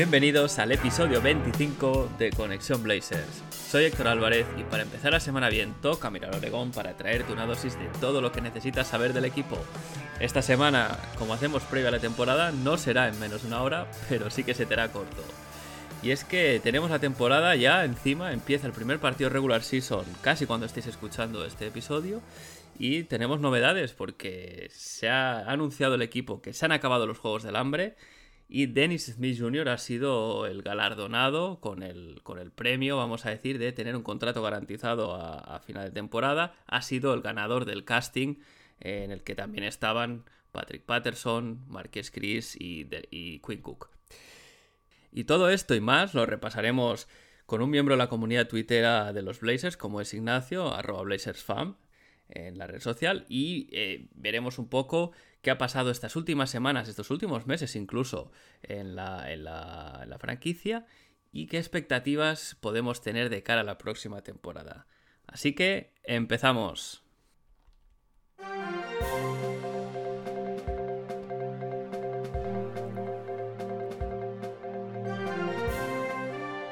Bienvenidos al episodio 25 de Conexión Blazers. Soy Héctor Álvarez y para empezar la semana bien toca mirar Oregón para traerte una dosis de todo lo que necesitas saber del equipo. Esta semana, como hacemos previa a la temporada, no será en menos de una hora, pero sí que se te hará corto. Y es que tenemos la temporada ya encima, empieza el primer partido regular season casi cuando estéis escuchando este episodio. Y tenemos novedades porque se ha anunciado el equipo que se han acabado los Juegos del Hambre y Dennis Smith Jr. ha sido el galardonado con el, con el premio, vamos a decir, de tener un contrato garantizado a, final de temporada. Ha sido el ganador del casting eh, en el que también estaban Patrick Patterson, Marqués Chris y Quinn Cook. Y todo esto y más lo repasaremos con un miembro de la comunidad twittera de los Blazers, como es Ignacio, arroba BlazersFam, en la red social, y eh, veremos un poco qué ha pasado estas últimas semanas, estos últimos meses incluso, en la, franquicia, y qué expectativas podemos tener de cara a la próxima temporada. Así que empezamos.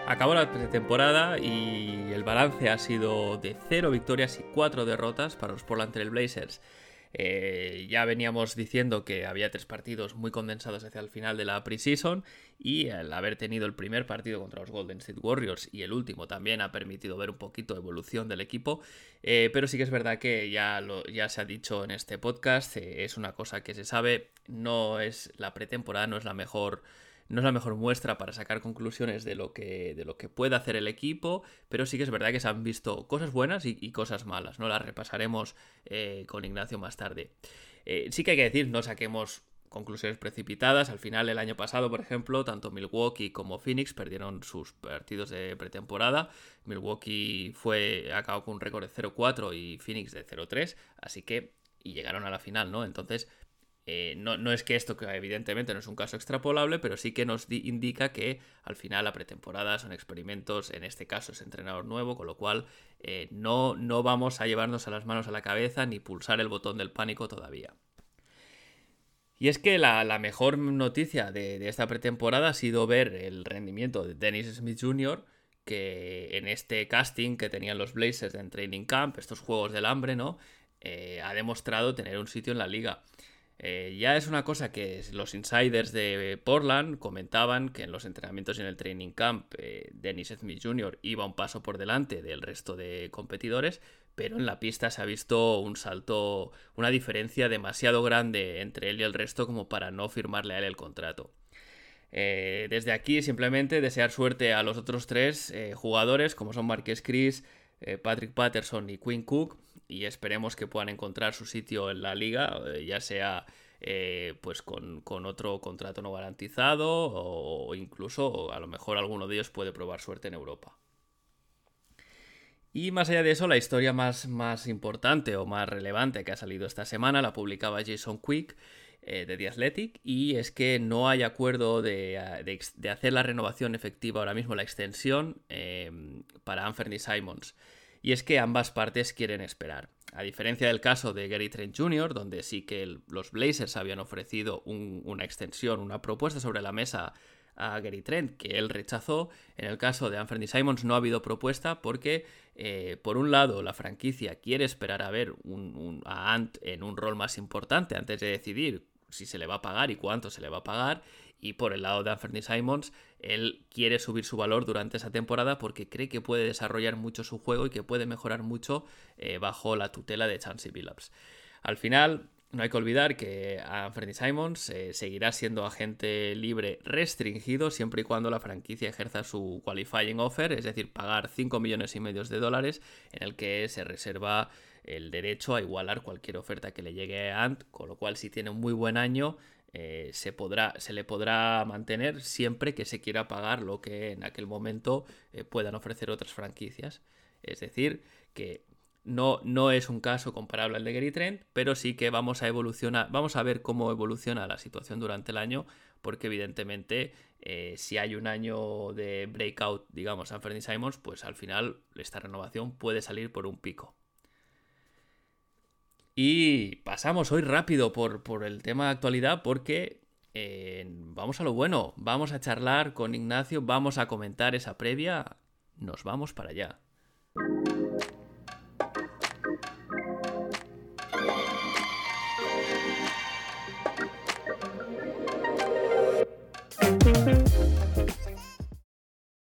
Acabó la pretemporada y el balance ha sido de 0 victorias y 4 derrotas para los Portland Trail Blazers. Eh, ya veníamos diciendo que había tres partidos muy condensados hacia el final de la preseason y al haber tenido el primer partido contra los Golden State Warriors y el último también ha permitido ver un poquito de evolución del equipo, Eh, pero sí que es verdad que ya, lo, ya se ha dicho en este podcast, eh, es una cosa que se sabe, no es la pretemporada, no es la mejor no es la mejor muestra para sacar conclusiones de lo que, de lo que puede hacer el equipo, pero sí que es verdad que se han visto cosas buenas y, cosas malas, ¿no? Las repasaremos eh, con Ignacio más tarde. Eh, sí que hay que decir, no saquemos conclusiones precipitadas. Al final, el año pasado, por ejemplo, tanto Milwaukee como Phoenix perdieron sus partidos de pretemporada. Milwaukee fue acabó con un récord de 0-4 y Phoenix de 0-3, así que y llegaron a la final, ¿no? Entonces, eh, no, no es que esto, evidentemente no es un caso extrapolable, pero sí que nos di- indica que al final la pretemporada son experimentos, en este caso es entrenador nuevo, con lo cual eh, no, no vamos a llevarnos a las manos a la cabeza ni pulsar el botón del pánico todavía. Y es que la, la mejor noticia de, de esta pretemporada ha sido ver el rendimiento de Dennis Smith Jr., que en este casting que tenían los Blazers en Training Camp, estos Juegos del Hambre, ¿no? Eh, ha demostrado tener un sitio en la liga. Eh, ya es una cosa que los insiders de Portland comentaban que en los entrenamientos y en el training camp eh, Dennis Smith Jr. iba un paso por delante del resto de competidores, pero en la pista se ha visto un salto, una diferencia demasiado grande entre él y el resto como para no firmarle a él el contrato. Eh, desde aquí simplemente desear suerte a los otros tres jugadores como son Marqués Chris, Patrick Patterson y Quinn Cook y esperemos que puedan encontrar su sitio en la liga, eh, ya sea eh, pues con, con otro contrato no garantizado o, incluso a lo mejor alguno de ellos puede probar suerte en Europa. Y más allá de eso, la historia más, más importante o más relevante que ha salido esta semana la publicaba Jason Quick eh, de The Athletic y es que no hay acuerdo de, de hacer la renovación efectiva ahora mismo, la extensión para Anthony Simons. Y es que ambas partes quieren esperar. A diferencia del caso de Gary Trent Jr., donde sí que los Blazers habían ofrecido un- una extensión, una propuesta sobre la mesa a Gary Trent, que él rechazó. En el caso de Anthony Simons no ha habido propuesta porque, eh, por un lado, la franquicia quiere esperar a ver a Ant en un rol más importante antes de decidir si se le va a pagar y cuánto se le va a pagar. Y por el lado de Anthony Simons, él quiere subir su valor durante esa temporada porque cree que puede desarrollar mucho su juego y que puede mejorar mucho eh, bajo la tutela de Chansey Billups. Al final, no hay que olvidar que Anthony Simons eh, seguirá siendo agente libre restringido siempre y cuando la franquicia ejerza su qualifying offer, es decir, pagar 5 millones y medio de dólares en el que se reserva el derecho a igualar cualquier oferta que le llegue a Ant, con lo cual si tiene un muy buen año eh, se, podrá, se le podrá mantener siempre que se quiera pagar lo que en aquel momento eh, puedan ofrecer otras franquicias. Es decir, que no, no, es un caso comparable al de Gary Trent, pero sí que vamos a evolucionar, vamos a ver cómo evoluciona la situación durante el año, porque evidentemente eh, si hay un año de breakout, digamos, a Fernie Simons, pues al final esta renovación puede salir por un pico. Y pasamos hoy rápido por, por el tema de actualidad porque eh, vamos a lo bueno, vamos a charlar con Ignacio, vamos a comentar esa previa, nos vamos para allá.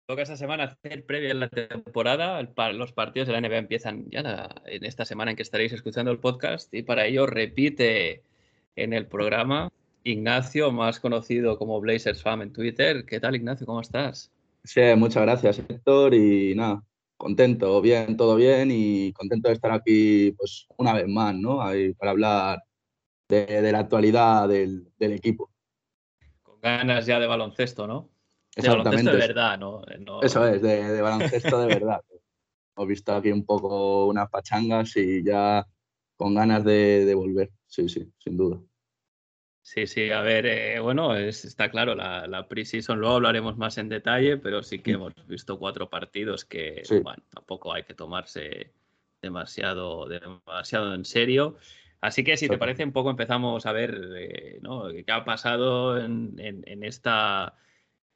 Toca esta semana hacer previa en la temporada. Los partidos de la NBA empiezan ya en esta semana en que estaréis escuchando el podcast y para ello repite en el programa Ignacio, más conocido como Blazers Fam en Twitter. ¿Qué tal, Ignacio? ¿Cómo estás? Sí, muchas gracias, Héctor. Y nada, contento, bien, todo bien y contento de estar aquí pues una vez más, ¿no? Ahí para hablar de, la actualidad del equipo. Con ganas ya de baloncesto, ¿no? De baloncesto de verdad, ¿no? Eso es, de, baloncesto de verdad. Hemos visto aquí un poco unas pachangas y ya con ganas de, volver. Sí, sí, sin duda. Sí, sí, a ver, eh, bueno, está claro, la, la pre-season luego hablaremos más en detalle, pero sí que mm. hemos visto cuatro partidos que, bueno, tampoco hay que tomarse demasiado, demasiado en serio. Así que si te parece, un poco empezamos a ver eh, ¿no? qué ha pasado en, en esta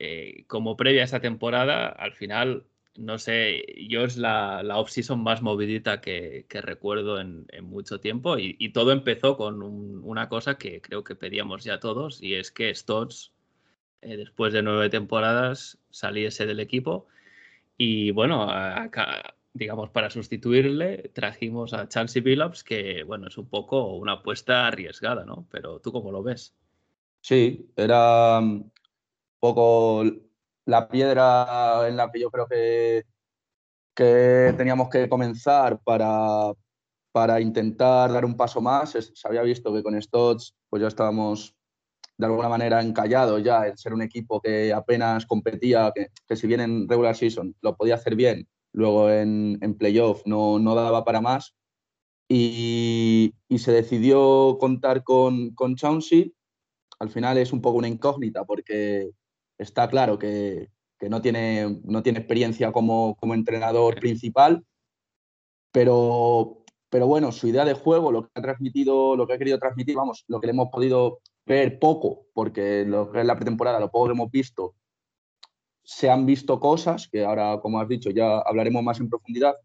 eh, como previa a esta temporada, al final, no sé, yo es la, la off-season más movidita que, recuerdo en, mucho tiempo y, todo empezó con una cosa que creo que pedíamos ya todos y es que Stotts, eh, después de nueve temporadas, saliese del equipo y bueno, digamos, para sustituirle trajimos a Chansey Billups, que bueno, es un poco una apuesta arriesgada, ¿no? Pero tú cómo lo ves? Sí, era poco la piedra en la que yo creo que, que teníamos que comenzar para, para intentar dar un paso más. Se había visto que con Stotts pues ya estábamos de alguna manera encallados ya en ser un equipo que apenas competía, que, que si bien en regular season lo podía hacer bien, luego en, en playoff no, no daba para más. Y, y, se decidió contar con, con Chauncey. Al final es un poco una incógnita porque está claro que, no, tiene, no tiene experiencia como, como entrenador principal, pero, pero bueno, su idea de juego, lo que ha transmitido, lo que ha querido transmitir, vamos, lo que le hemos podido ver poco, porque lo que es la pretemporada, lo poco que hemos visto, se han visto cosas, que ahora, como has dicho, ya hablaremos más en profundidad,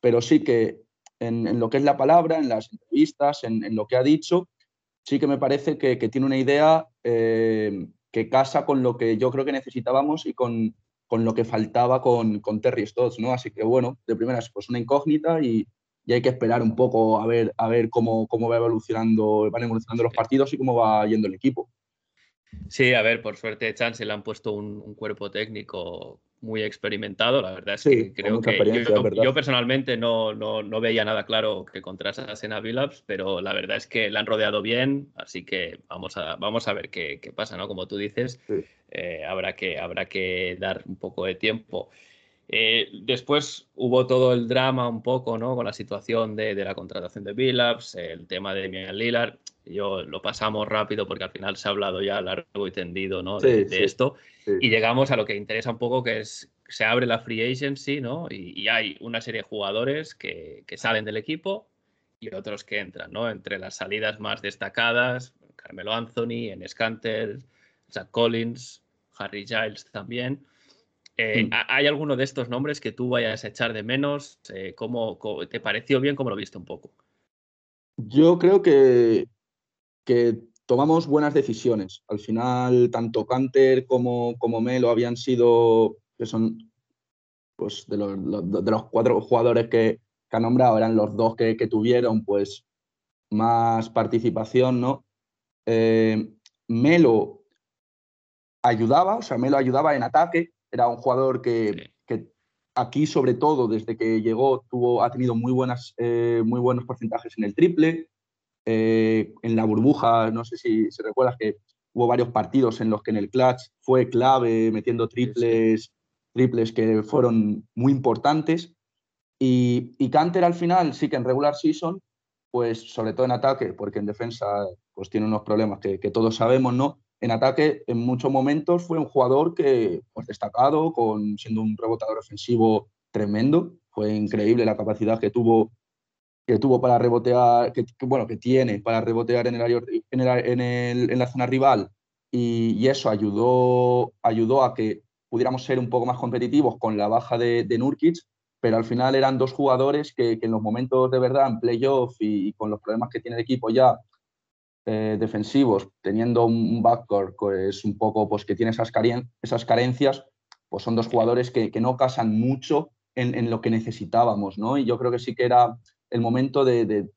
pero sí que en, lo que es la palabra, en las entrevistas, en, lo que ha dicho, sí que me parece que, tiene una idea eh, que casa con lo que yo creo que necesitábamos y con, con lo que faltaba con, con, Terry Stotts, ¿no? Así que bueno, de primeras, pues una incógnita y, y, hay que esperar un poco a ver, a ver cómo, cómo va evolucionando, van evolucionando los partidos y cómo va yendo el equipo. Sí, a ver, por suerte Chance le han puesto un, un cuerpo técnico muy experimentado. La verdad es que creo que yo, personalmente no, no, veía nada claro que contrastasen a Billups, pero la verdad es que la han rodeado bien, así que vamos a, vamos a ver qué, pasa, ¿no? Como tú dices, eh, habrá, que, habrá que dar un poco de tiempo. Eh, después hubo todo el drama un poco, ¿no? Con la situación de, la contratación de Billups, el tema de Damian Lillard. Yo lo pasamos rápido porque al final se ha hablado ya largo y tendido, ¿no? De, esto. Y llegamos a lo que interesa un poco, que es se abre la free agency, ¿no? Y, hay una serie de jugadores que, salen del equipo y otros que entran, ¿no? Entre las salidas más destacadas, Carmelo Anthony, en Scanter, Zach Collins, Harry Giles también. Eh, mm. ¿Hay alguno de estos nombres que tú vayas a echar de menos? Eh, ¿cómo, te pareció bien? ¿Cómo lo viste un poco? Yo creo que, que tomamos buenas decisiones. Al final, tanto Canter como, como Melo habían sido, que son pues, de, los, de los cuatro jugadores que, que ha nombrado, eran los dos que, que tuvieron pues, más participación, ¿no? Eh, Melo ayudaba, o sea, Melo ayudaba en ataque, era un jugador que, aquí, sobre todo, desde que llegó, tuvo, ha tenido muy, buenas, eh, muy buenos porcentajes en el triple. Eh, en la burbuja, no sé si, se recuerdas que hubo varios partidos en los que en el clutch fue clave, metiendo triples, triples que fueron muy importantes. Y, y Canter al final sí que en regular season, pues sobre todo en ataque, porque en defensa pues tiene unos problemas que, que todos sabemos, ¿no? En ataque, en muchos momentos fue un jugador que, pues destacado, con, siendo un rebotador ofensivo tremendo. Fue increíble la capacidad que tuvo que tuvo para rebotear, que, bueno, que tiene para rebotear en, el, en, el, en, la zona rival y, eso ayudó, ayudó a que pudiéramos ser un poco más competitivos con la baja de, de Nurkic, pero al final eran dos jugadores que, en los momentos de verdad, en playoff y, con los problemas que tiene el equipo ya eh, defensivos, teniendo un backcourt pues un poco pues que tiene esas, esas carencias, pues son dos jugadores que, que no casan mucho en, en, lo que necesitábamos, ¿no? Y yo creo que sí que era el momento de,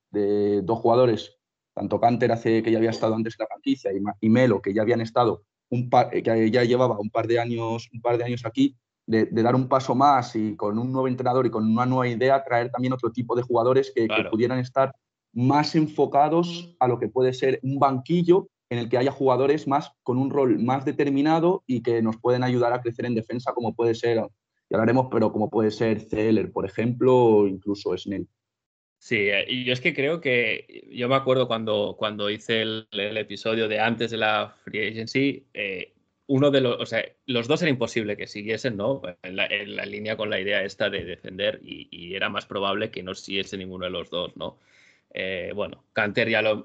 dos jugadores, tanto Canter hace que ya había estado antes en la franquicia y, Melo que ya habían estado un par, eh, que ya llevaba un par de años, un par de años aquí, de, dar un paso más y con un nuevo entrenador y con una nueva idea traer también otro tipo de jugadores que, pudieran estar más enfocados a lo que puede ser un banquillo en el que haya jugadores más con un rol más determinado y que nos pueden ayudar a crecer en defensa, como puede ser, ya hablaremos, pero como puede ser Zeller, por ejemplo, o incluso Snell. Sí, eh, y yo es que creo que yo me acuerdo cuando, cuando hice el, episodio de antes de la Free Agency, eh, uno de los, o sea, los dos era imposible que siguiesen, ¿no? En la, línea con la idea esta de defender y, era más probable que no siguiese ninguno de los dos, ¿no? Eh, bueno, Canter ya lo,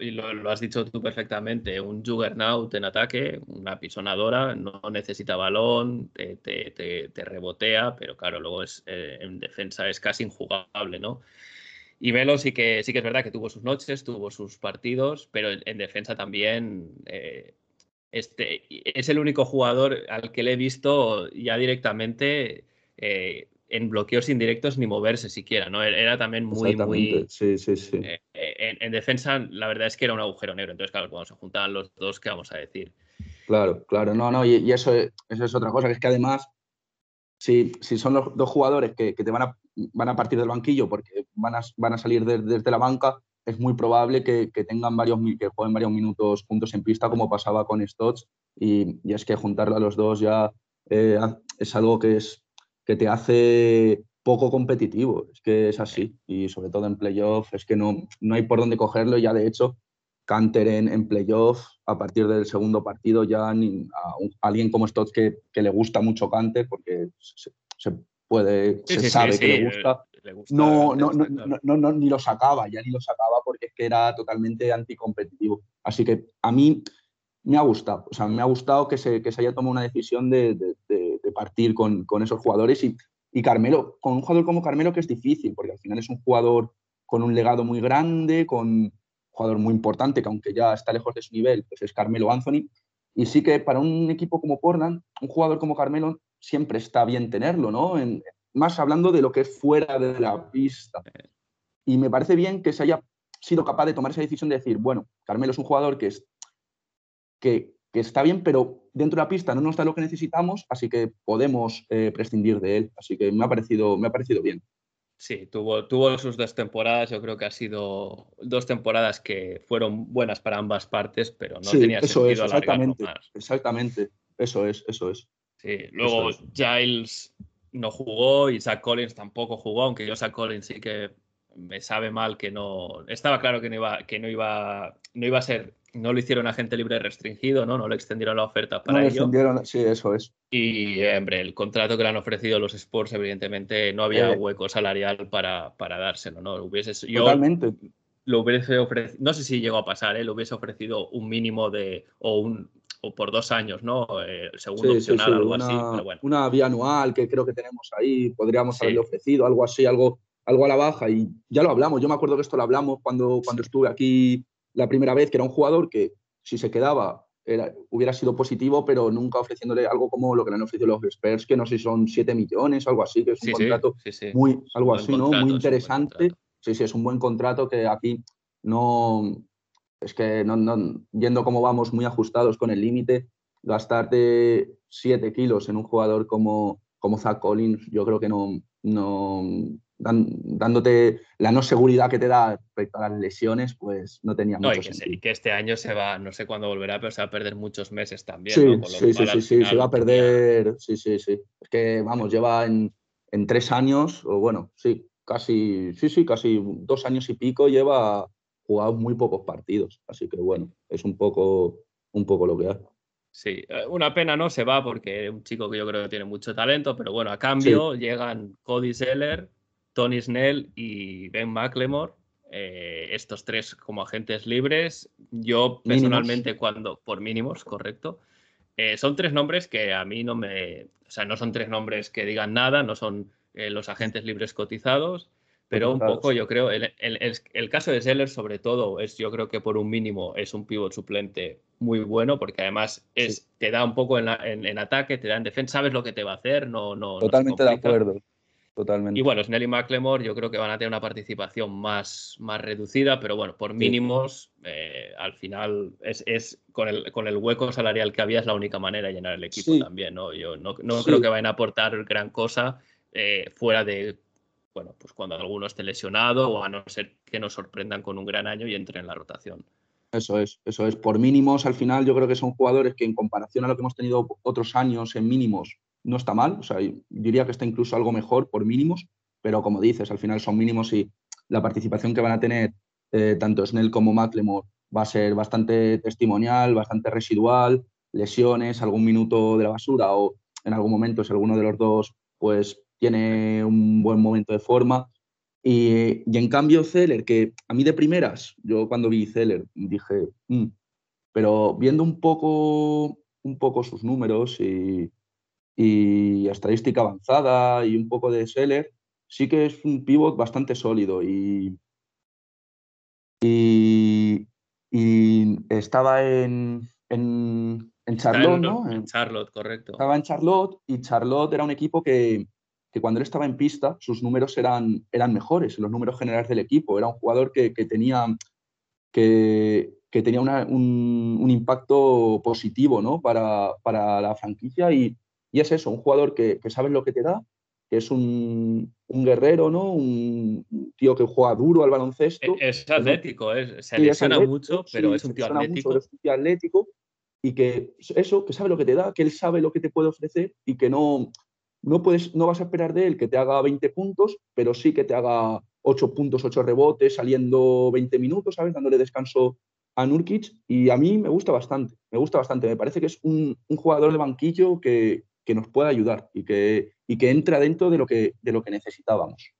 has dicho tú perfectamente, un juggernaut en ataque, una pisonadora, no necesita balón, te, te, te, rebotea, pero claro, luego es, en defensa es casi injugable, ¿no? Y Velo sí que, sí que es verdad que tuvo sus noches, tuvo sus partidos, pero en, defensa también eh, este, es el único jugador al que le he visto ya directamente eh, en bloqueos indirectos ni moverse siquiera, ¿no? Era también muy, muy... Sí, sí, sí. Eh, en, defensa la verdad es que era un agujero negro, entonces claro, cuando se juntaban los dos, ¿qué vamos a decir? Claro, claro, no, no, y, eso, eso es otra cosa, que es que además si, si son los dos jugadores que, que, te van a, van a partir del banquillo porque van a, van a salir desde la banca, es muy probable que, que, tengan varios, que jueguen varios minutos juntos en pista, como pasaba con Stotts. Y, y es que juntarlo a los dos ya eh, es algo que, es, que te hace poco competitivo. Es que es así. Y sobre todo en playoff, es que no, no hay por dónde cogerlo. Ya de hecho, Canter en, en playoff, a partir del segundo partido, ya ni, a, alguien como Stotts que, que, le gusta mucho Canter, porque se, puede, se sabe que le gusta, no, no, no, no, ni lo sacaba, ya ni lo sacaba porque es que era totalmente anticompetitivo. Así que a mí me ha gustado, o sea, me ha gustado que se, que se haya tomado una decisión de, de, partir con, con, esos jugadores y, y Carmelo, con un jugador como Carmelo que es difícil, porque al final es un jugador con un legado muy grande, con, jugador muy importante, que aunque ya está lejos de su nivel, pues es Carmelo Anthony. Y sí que para un equipo como Portland, un jugador como Carmelo siempre está bien tenerlo, ¿no? Más hablando de lo que es fuera de la pista. Y me parece bien que se haya sido capaz de tomar esa decisión de decir, bueno, Carmelo es un jugador que, es, que, que está bien, pero dentro de la pista no nos da lo que necesitamos, así que podemos eh, prescindir de él. Así que me ha parecido, me ha parecido bien. Sí, tuvo, tuvo sus dos temporadas. Yo creo que ha sido dos temporadas que fueron buenas para ambas partes, pero no tenía eso sentido es, exactamente, más. Exactamente, eso es, eso es. Sí, luego Giles no jugó y Zach Collins tampoco jugó, aunque yo Zach Collins sí que me sabe mal que no. Estaba claro que no iba, que no iba, no iba a ser no lo hicieron agente libre restringido, ¿no? No le extendieron la oferta para no ello. Extendieron, sí, eso es. Y, hombre, el contrato que le han ofrecido los Sports, evidentemente, no había eh. hueco salarial para, para dárselo, ¿no? Hubiese, yo Totalmente. Lo hubiese ofrecido, no sé si llegó a pasar, ¿eh? Lo hubiese ofrecido un mínimo de, o un, o por dos años, ¿no? Eh, segundo opcional, algo una, así. Pero bueno. Una vía anual que creo que tenemos ahí, podríamos haberle ofrecido, algo así, algo, algo a la baja. Y ya lo hablamos, yo me acuerdo que esto lo hablamos cuando, cuando estuve aquí la primera vez, que era un jugador que si se quedaba era, hubiera sido positivo, pero nunca ofreciéndole algo como lo que le han ofrecido los Spurs, que no sé si son 7 millones o algo así, que es un contrato muy, algo así, ¿no? Muy interesante. Sí, sí, es un buen contrato que aquí no, es que no, no, viendo cómo vamos muy ajustados con el límite, gastarte 7 kilos en un jugador como, como Zach Collins, yo creo que no, no, dándote la no seguridad que te da respecto a las lesiones, pues no tenía mucho que, sentido. y que este año se va, no sé cuándo volverá, pero se va a perder muchos meses también. Sí, sí, sí, sí, se va a perder, sí, sí, sí. Es que, vamos, lleva en, en, tres años, o bueno, sí, casi, sí, sí, casi dos años y pico lleva jugado muy pocos partidos. Así que, bueno, es un poco, un poco lo que hay. Sí, eh, una pena no se va porque es un chico que yo creo que tiene mucho talento, pero bueno, a cambio llegan Cody Seller, Tony Snell y Ben McLemore, eh, estos tres como agentes libres. Yo personalmente cuando, por mínimos, correcto, eh, son tres nombres que a mí no me, o sea, no son tres nombres que digan nada, no son los agentes libres cotizados. Pero un poco, yo creo, el, el, caso de Seller, sobre todo, es yo creo que por un mínimo es un pivot suplente muy bueno, porque además es, te da un poco en, en, ataque, te da en defensa, sabes lo que te va a hacer, no. no Totalmente de acuerdo. Totalmente. Y bueno, Snell y McLemore yo creo que van a tener una participación más, más reducida, pero bueno, por mínimos, eh, al final es, es, con, el, con el hueco salarial que había es la única manera de llenar el equipo también, ¿no? Yo no, no creo que vayan a aportar gran cosa eh, fuera de bueno, pues cuando alguno esté lesionado o a no ser que nos sorprendan con un gran año y entre en la rotación. Eso es, eso es. Por mínimos, al final, yo creo que son jugadores que en comparación a lo que hemos tenido otros años en mínimos, no está mal. O sea, diría que está incluso algo mejor por mínimos, pero como dices, al final son mínimos y la participación que van a tener eh, tanto Snell como Macklemore va a ser bastante testimonial, bastante residual, lesiones, algún minuto de la basura o en algún momento si alguno de los dos pues tiene un buen momento de forma. Y, en cambio, Zeller, que a mí de primeras, yo cuando vi Zeller dije, mm", pero viendo un poco, un poco sus números y, y, estadística avanzada y un poco de Zeller, sí que es un pivot bastante sólido y, y, estaba en, en, en Charlotte, ¿no? En Charlotte, correcto. Estaba en Charlotte y Charlotte era un equipo que, que cuando él estaba en pista sus números eran, eran mejores, los números generales del equipo. Era un jugador que, tenía, que, tenía un, impacto positivo ¿no? para, la franquicia y, es eso, un jugador que, que sabes lo que te da, que es un, guerrero, ¿no? Un tío que juega duro al baloncesto. E-, es, atlético, es, se lesiona mucho, pero es un tío atlético. es un tío atlético y que eso, que sabe lo que te da, que él sabe lo que te puede ofrecer y que no, no, puedes, no vas a esperar de él que te haga 20 puntos, pero sí que te haga 8 puntos, 8 rebotes, saliendo 20 minutos, ¿sabes? Dándole descanso a Nurkic. Y a mí me gusta bastante, me gusta bastante. Me parece que es un, jugador de banquillo que, nos puede ayudar y que, y que entra dentro de lo que, de lo que necesitábamos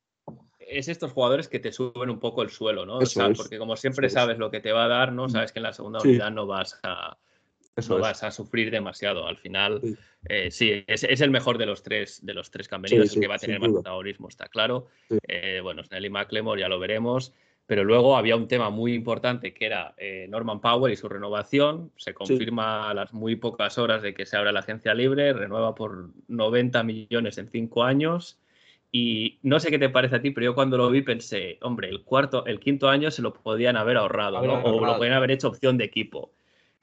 es estos jugadores que te suben un poco el suelo, ¿no? porque como siempre sabes lo que te va a dar, ¿no? Mm. Sabes que en la segunda unidad no vas a, no vas a sufrir demasiado. Al final, eh, sí, es, el mejor de los tres, de los tres que el que va a tener más protagonismo, está claro. Eh, bueno, Snelly McLemore ya lo veremos. Pero luego había un tema muy importante que era eh, Norman Powell y su renovación. Se confirma a las muy pocas horas de que se abre la agencia libre, renueva por 90 millones en cinco años. Y no sé qué te parece a ti, pero yo cuando lo vi pensé, hombre, el cuarto, el quinto año se lo podían haber ahorrado, ¿no? o lo podían haber hecho opción de equipo.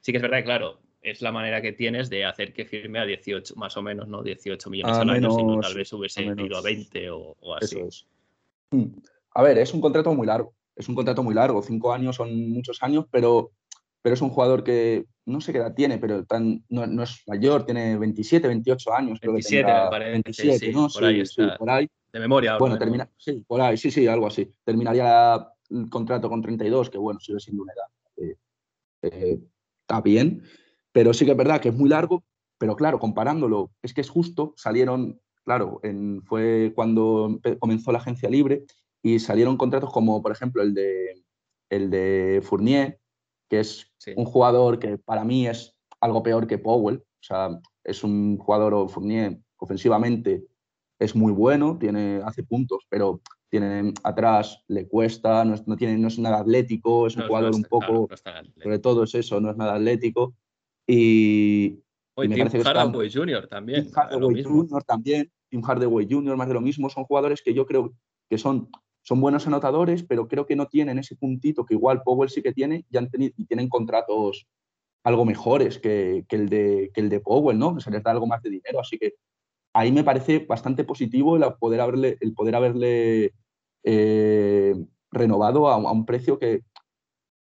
Sí que es verdad, claro, es la manera que tienes de hacer que firme a 18, más o menos, ¿no? 18 millones al año, sino tal vez hubiese ido a 20 o, así. Hmm. A ver, es un contrato muy largo, es un contrato muy largo, cinco años son muchos años, pero, pero es un jugador que no sé qué edad tiene, pero tan, no, es mayor, tiene 27, 28 años. 27, me parece. 27, ¿no? Por ahí está. por ahí. De memoria. Bueno, termina, sí, por ahí, sí, sí, algo así. Terminaría el contrato con 32, que bueno, sigue siendo una edad. Eh, eh, está bien, pero sí que es verdad que es muy largo, pero claro, comparándolo, es que es justo, salieron, claro, en, fue cuando comenzó la agencia libre y salieron contratos como, por ejemplo, el de, el de Fournier, que es un jugador que para mí es algo peor que Powell. O sea, es un jugador Fournier ofensivamente es muy bueno, tiene, hace puntos, pero tiene atrás, le cuesta, no es, no tiene, no es nada atlético, es un jugador un poco, sobre todo es eso, no es nada atlético. Y, Hoy Tim Hardaway Jr. también. Tim Hardaway Jr. también. Tim Hardaway Jr. más de lo mismo. Son jugadores que yo creo que son, son buenos anotadores, pero creo que no tienen ese puntito que igual Powell sí que tiene y, han tenido, y tienen contratos algo mejores que, el de, que el de Powell, ¿no? Que se les da algo más de dinero. Así que ahí me parece bastante positivo el poder haberle, el poder haberle eh, renovado a, un precio que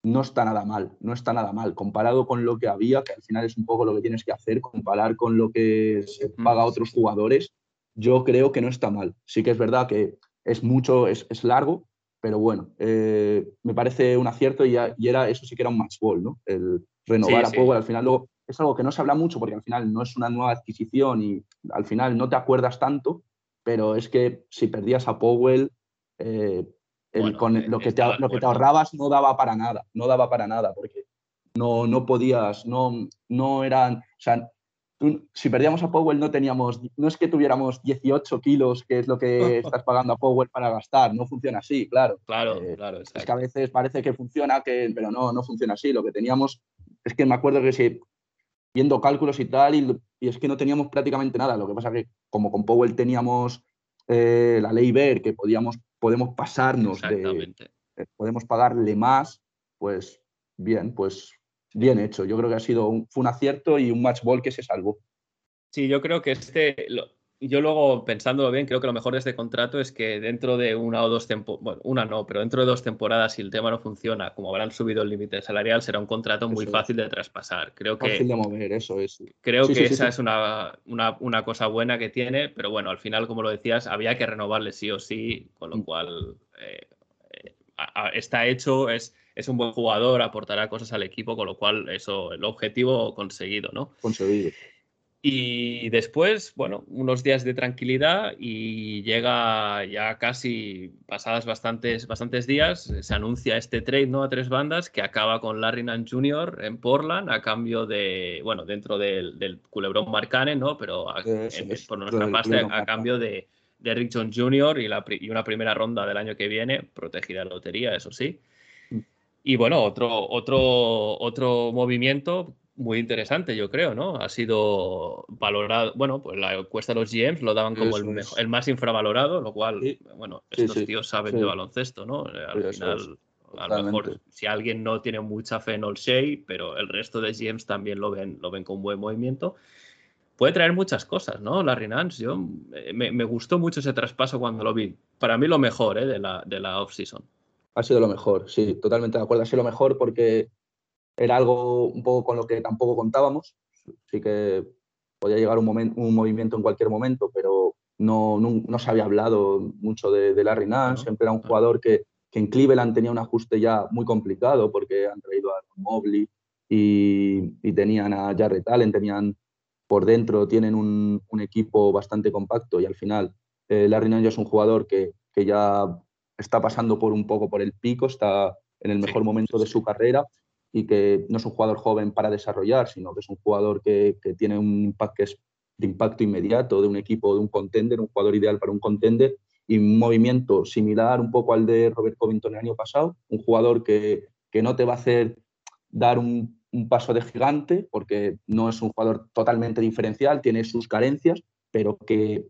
no está nada mal, no está nada mal, comparado con lo que había, que al final es un poco lo que tienes que hacer, comparar con lo que se paga a otros jugadores, yo creo que no está mal. Sí que es verdad que es mucho, es, largo, pero bueno, eh, me parece un acierto y, era, eso sí que era un match ball, ¿no? El renovar a Powell, al final luego es algo que no se habla mucho porque al final no es una nueva adquisición y al final no te acuerdas tanto, pero es que si perdías a Powell, eh, con lo, que te, lo que te ahorrabas no daba para nada, no daba para nada, porque no, no podías, no, no eran, o sea, si perdíamos a Powell no teníamos, no es que tuviéramos 18 kilos, que es lo que estás pagando a Powell para gastar, no funciona así, claro. Claro, eh, claro. Es que a veces parece que funciona, que, pero no, no funciona así. Lo que teníamos, es que me acuerdo que si, viendo cálculos y tal, y, es que no teníamos prácticamente nada. Lo que pasa que como con Powell teníamos eh, la ley ver que podíamos, podemos pasarnos de, eh, podemos pagarle más, pues bien, pues bien hecho. Yo creo que ha sido un, fue un acierto y un match ball que se salvó. Sí, yo creo que este, yo luego pensándolo bien, creo que lo mejor de este contrato es que dentro de una o dos temporadas, bueno, una no, pero dentro de dos temporadas, si el tema no funciona, como habrán subido el límite salarial, será un contrato muy fácil de traspasar. Creo que, fácil de mover, eso es. Creo que esa es una, una, cosa buena que tiene, pero bueno, al final, como lo decías, había que renovarle sí o sí, con lo mm. cual eh, eh, está hecho, es es un buen jugador, aportará cosas al equipo, con lo cual eso, el objetivo conseguido, ¿no? Conseguido. Y después, bueno, unos días de tranquilidad y llega ya casi pasadas bastantes, bastantes días, se anuncia este trade ¿no? a tres bandas que acaba con Larry Nance Jr. en Portland a cambio de, bueno, dentro del, del culebrón Marcane, ¿no? Pero por nuestra parte a, cambio de, de Rick John Jr. Y, la, y una primera ronda del año que viene, protegida lotería, eso sí. Y bueno, otro, otro, otro movimiento muy interesante, yo creo, ¿no? Ha sido valorado, bueno, pues la encuesta de los GMs lo daban como el, el, más infravalorado, lo cual, bueno, estos tíos saben de baloncesto, ¿no? Eh, al final, a lo mejor, si alguien no tiene mucha fe en Olshey, pero el resto de GMs también lo ven, lo ven con buen movimiento. Puede traer muchas cosas, ¿no? Larry Nance, yo me, me gustó mucho ese traspaso cuando lo vi. Para mí lo mejor ¿eh? de la, de la off-season. Ha sido lo mejor, sí, totalmente de acuerdo. Ha sido lo mejor porque era algo un poco con lo que tampoco contábamos. Sí que podía llegar un, momento, un movimiento en cualquier momento, pero no, no, se había hablado mucho de, Larry Nance. Siempre era un jugador que, que, en Cleveland tenía un ajuste ya muy complicado porque han traído a Mobley y, y, tenían a Jarrett Allen, tenían por dentro, tienen un, un equipo bastante compacto y al final eh, Larry Nance es un jugador que, que ya está pasando por un poco por el pico, está en el mejor momento de su carrera y que no es un jugador joven para desarrollar, sino que es un jugador que, tiene un impacto, de impacto inmediato de un equipo, de un contender, un jugador ideal para un contender y un movimiento similar un poco al de Robert Covington el año pasado, un jugador que, que no te va a hacer dar un, un, paso de gigante porque no es un jugador totalmente diferencial, tiene sus carencias, pero que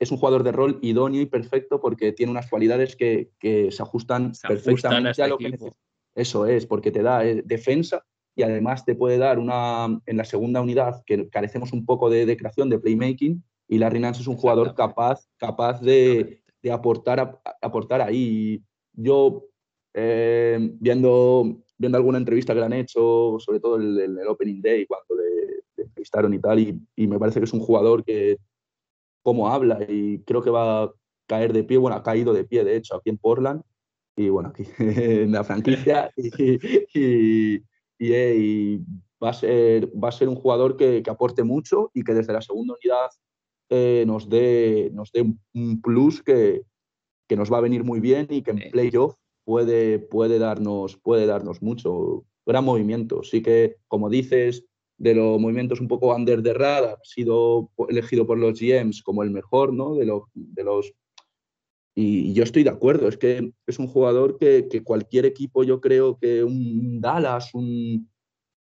es un jugador de rol idóneo y perfecto porque tiene unas cualidades que, se ajustan perfectamente a, este lo que. Eso es, porque te da eh, defensa y además te puede dar una, en la segunda unidad, que carecemos un poco de, creación, de playmaking, y Larry Nance es un jugador capaz, capaz de, aportar, aportar ahí. Yo, eh, viendo, viendo alguna entrevista que le han hecho, sobre todo el, el, Opening Day, cuando le, entrevistaron y tal, y, me parece que es un jugador que cómo habla y creo que va a caer de pie, bueno, ha caído de pie, de hecho, aquí en Portland y bueno, aquí en la franquicia y, va, a ser, va a ser un jugador que, aporte mucho y que desde la segunda unidad eh, nos, dé, nos dé un plus que, que, nos va a venir muy bien y que en playoff puede, puede, darnos, puede darnos mucho. Gran movimiento. Sí que, como dices, de los movimientos un poco under the radar, ha sido elegido por los GMs como el mejor, ¿no? De los, de los y yo estoy de acuerdo, es que es un jugador que, cualquier equipo, yo creo que un Dallas, un,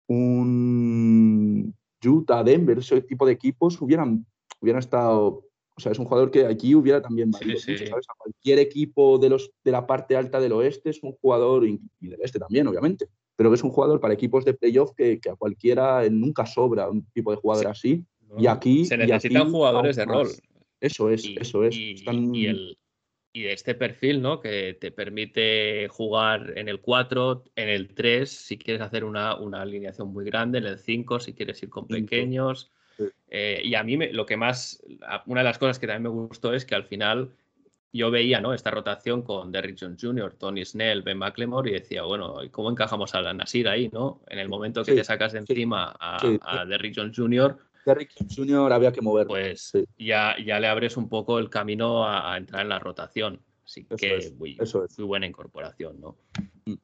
un Utah, Denver, ese tipo de equipos hubieran, hubieran estado, o sea, es un jugador que aquí hubiera también valido ¿sabes? A cualquier equipo de, los, de la parte alta del oeste es un jugador, y del este también, obviamente, pero que es un jugador para equipos de playoff que, a cualquiera nunca sobra un tipo de jugador así. Y aquí. Se necesitan jugadores de rol. Eso es, eso es. Y, y de este perfil, ¿no? Que te permite jugar en el 4, en el 3, si quieres hacer una, una alineación muy grande, en el 5, si quieres ir con pequeños. Eh, y a mí lo que más, una de las cosas que también me gustó es que al final yo veía ¿no? esta rotación con Derrick Jones Jr., Tony Snell, Ben McLemore y decía, bueno, ¿cómo encajamos a la Nasir ahí? ¿no? En el momento que te sacas de encima a, Derrick Jones Jr., Derrick Jr. había que mover. Pues ya, ya le abres un poco el camino a, entrar en la rotación. Así que muy, muy buena incorporación, ¿no? Mm.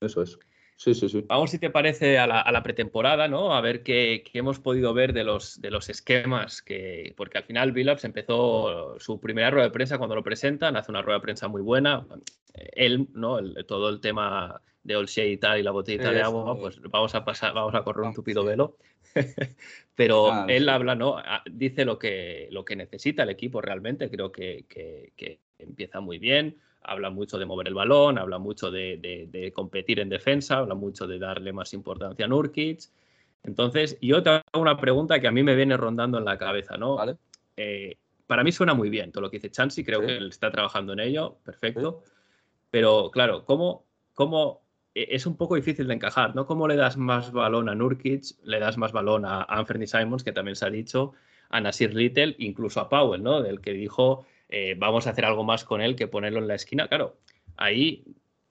Eso es. Sí, sí, sí. Vamos, si te parece, a la, pretemporada, ¿no? A ver qué, hemos podido ver de los, de los esquemas, que, porque al final Billups empezó su primera rueda de prensa cuando lo presentan, hace una rueda de prensa muy buena. Él, ¿no? todo el tema de Olshay y tal, y la botellita de agua, pues vamos a pasar, vamos a correr un tupido velo. Pero ah, él habla, ¿no? Ah, dice lo que, lo que necesita el equipo realmente, creo que, que empieza muy bien habla mucho de mover el balón, habla mucho de, competir en defensa, habla mucho de darle más importancia a Nurkic. Entonces, yo te hago una pregunta que a mí me viene rondando en la cabeza, ¿no? Eh, para mí suena muy bien todo lo que dice Chansey, creo que él está trabajando en ello, perfecto. Pero claro, ¿cómo, ¿cómo, e, es un poco difícil de encajar, ¿no? ¿Cómo le das más balón a Nurkic, le das más balón a Anthony Simons, que también se ha dicho, a Nasir Little, incluso a Powell, ¿no? Del que dijo eh, vamos a hacer algo más con él que ponerlo en la esquina. Claro, ahí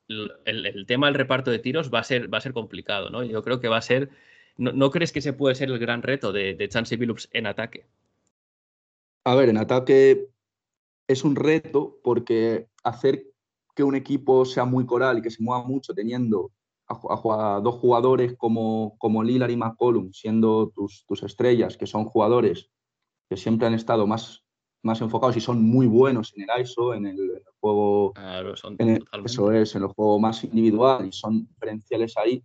el, tema del reparto de tiros va a ser, va a ser complicado, ¿no? Yo creo que va a ser. ¿No, crees que ese puede ser el gran reto de, de Chansey Billups en ataque? A ver, en ataque es un reto porque hacer que un equipo sea muy coral y que se mueva mucho teniendo a, dos jugadores como, como Lillard y McCollum siendo tus, tus estrellas, que son jugadores que siempre han estado más más enfocados y son muy buenos en el ISO, en el, juego. eso es, en el juego más individual y son diferenciales ahí.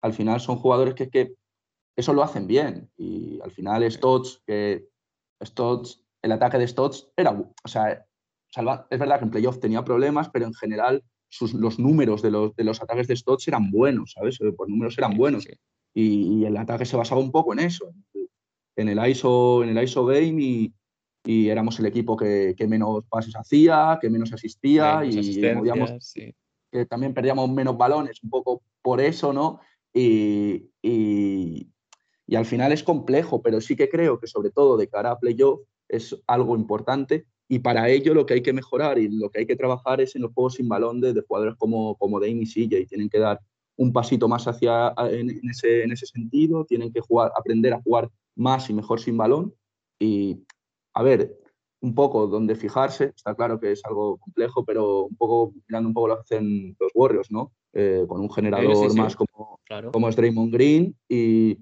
Al final son jugadores que, que eso lo hacen bien. Y al final Stotts, que Stotts, el ataque de Stotts era, o sea, es verdad que en playoff tenía problemas, pero en general sus, los números de los, de los ataques de Stotts eran buenos, ¿sabes? Por números eran buenos. Y, y, el ataque se basaba un poco en eso, en el ISO, en el ISO game y, y éramos el equipo que, menos pases hacía, que menos asistía y que también perdíamos menos balones, un poco por eso, ¿no? Y, y, al final es complejo, pero sí que creo que sobre todo de cara a playoff es algo importante y para ello lo que hay que mejorar y lo que hay que trabajar es en los juegos sin balón de, jugadores como, como Dame y CJ, tienen que dar un pasito más hacia en, ese, en ese sentido, tienen que jugar, aprender a jugar más y mejor sin balón y a ver, un poco donde fijarse, está claro que es algo complejo, pero un poco mirando un poco lo que hacen los Warriors, ¿no? Eh, con un generador más como, como es Draymond Green y,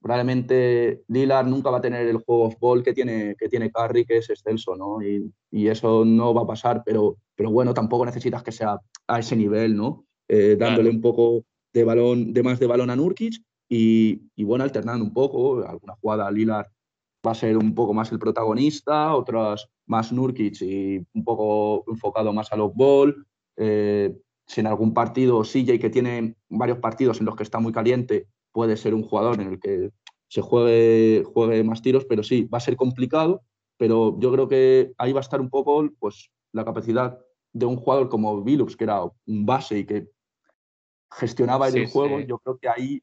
probablemente Lillard nunca va a tener el juego off-ball que tiene, que tiene Curry, que es excelso, ¿no? Y, eso no va a pasar, pero, pero bueno, tampoco necesitas que sea a ese nivel, ¿no? Eh, dándole un poco de balón, de más de balón a Nurkic y, y, bueno, alternando un poco, alguna jugada a Lillard va a ser un poco más el protagonista, otras más Nurkic y un poco enfocado más a los ball. Eh, si en algún partido CJ, que tiene varios partidos en los que está muy caliente, puede ser un jugador en el que se juegue, juegue más tiros, pero sí, va a ser complicado, pero yo creo que ahí va a estar un poco pues, la capacidad de un jugador como Billups, que era un base y que gestionaba el juego, yo creo que ahí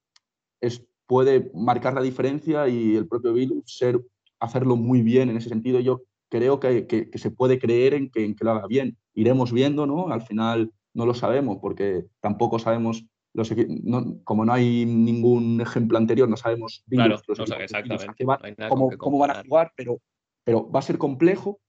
es, puede marcar la diferencia y el propio Billups ser hacerlo muy bien en ese sentido. Yo creo que, que, se puede creer en que, en que, lo haga bien. Iremos viendo, ¿no? Al final no lo sabemos porque tampoco sabemos, los como no hay ningún ejemplo anterior, no sabemos claro, exactamente. cómo, cómo, van a jugar, pero, pero va a ser complejo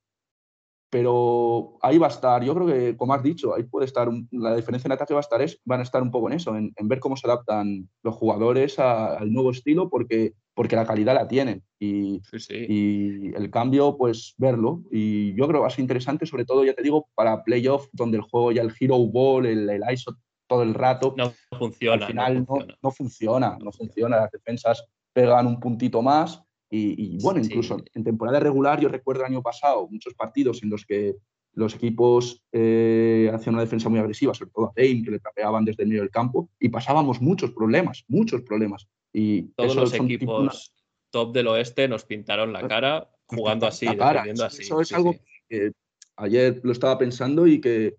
pero ahí va a estar, yo creo que, como has dicho, ahí puede estar, la diferencia en ataque va a estar, es, van a estar un poco en eso, en, ver cómo se adaptan los jugadores al nuevo estilo, porque, porque la calidad la tienen. Y, y el cambio, pues verlo. Y yo creo que va a ser interesante, sobre todo, ya te digo, para playoff, donde el juego ya el hero ball, el, el ISO todo el rato. No funciona. Al final no funciona. no funciona, no funciona. Las defensas pegan un puntito más y, bueno, incluso en temporada regular, yo recuerdo el año pasado muchos partidos en los que los equipos eh, hacían una defensa muy agresiva, sobre todo a Dame, que le trapeaban desde el medio del campo, y pasábamos muchos problemas, muchos problemas. Y Todos los equipos top del oeste nos pintaron la cara jugando así, así. Eso es algo que ayer lo estaba pensando y que,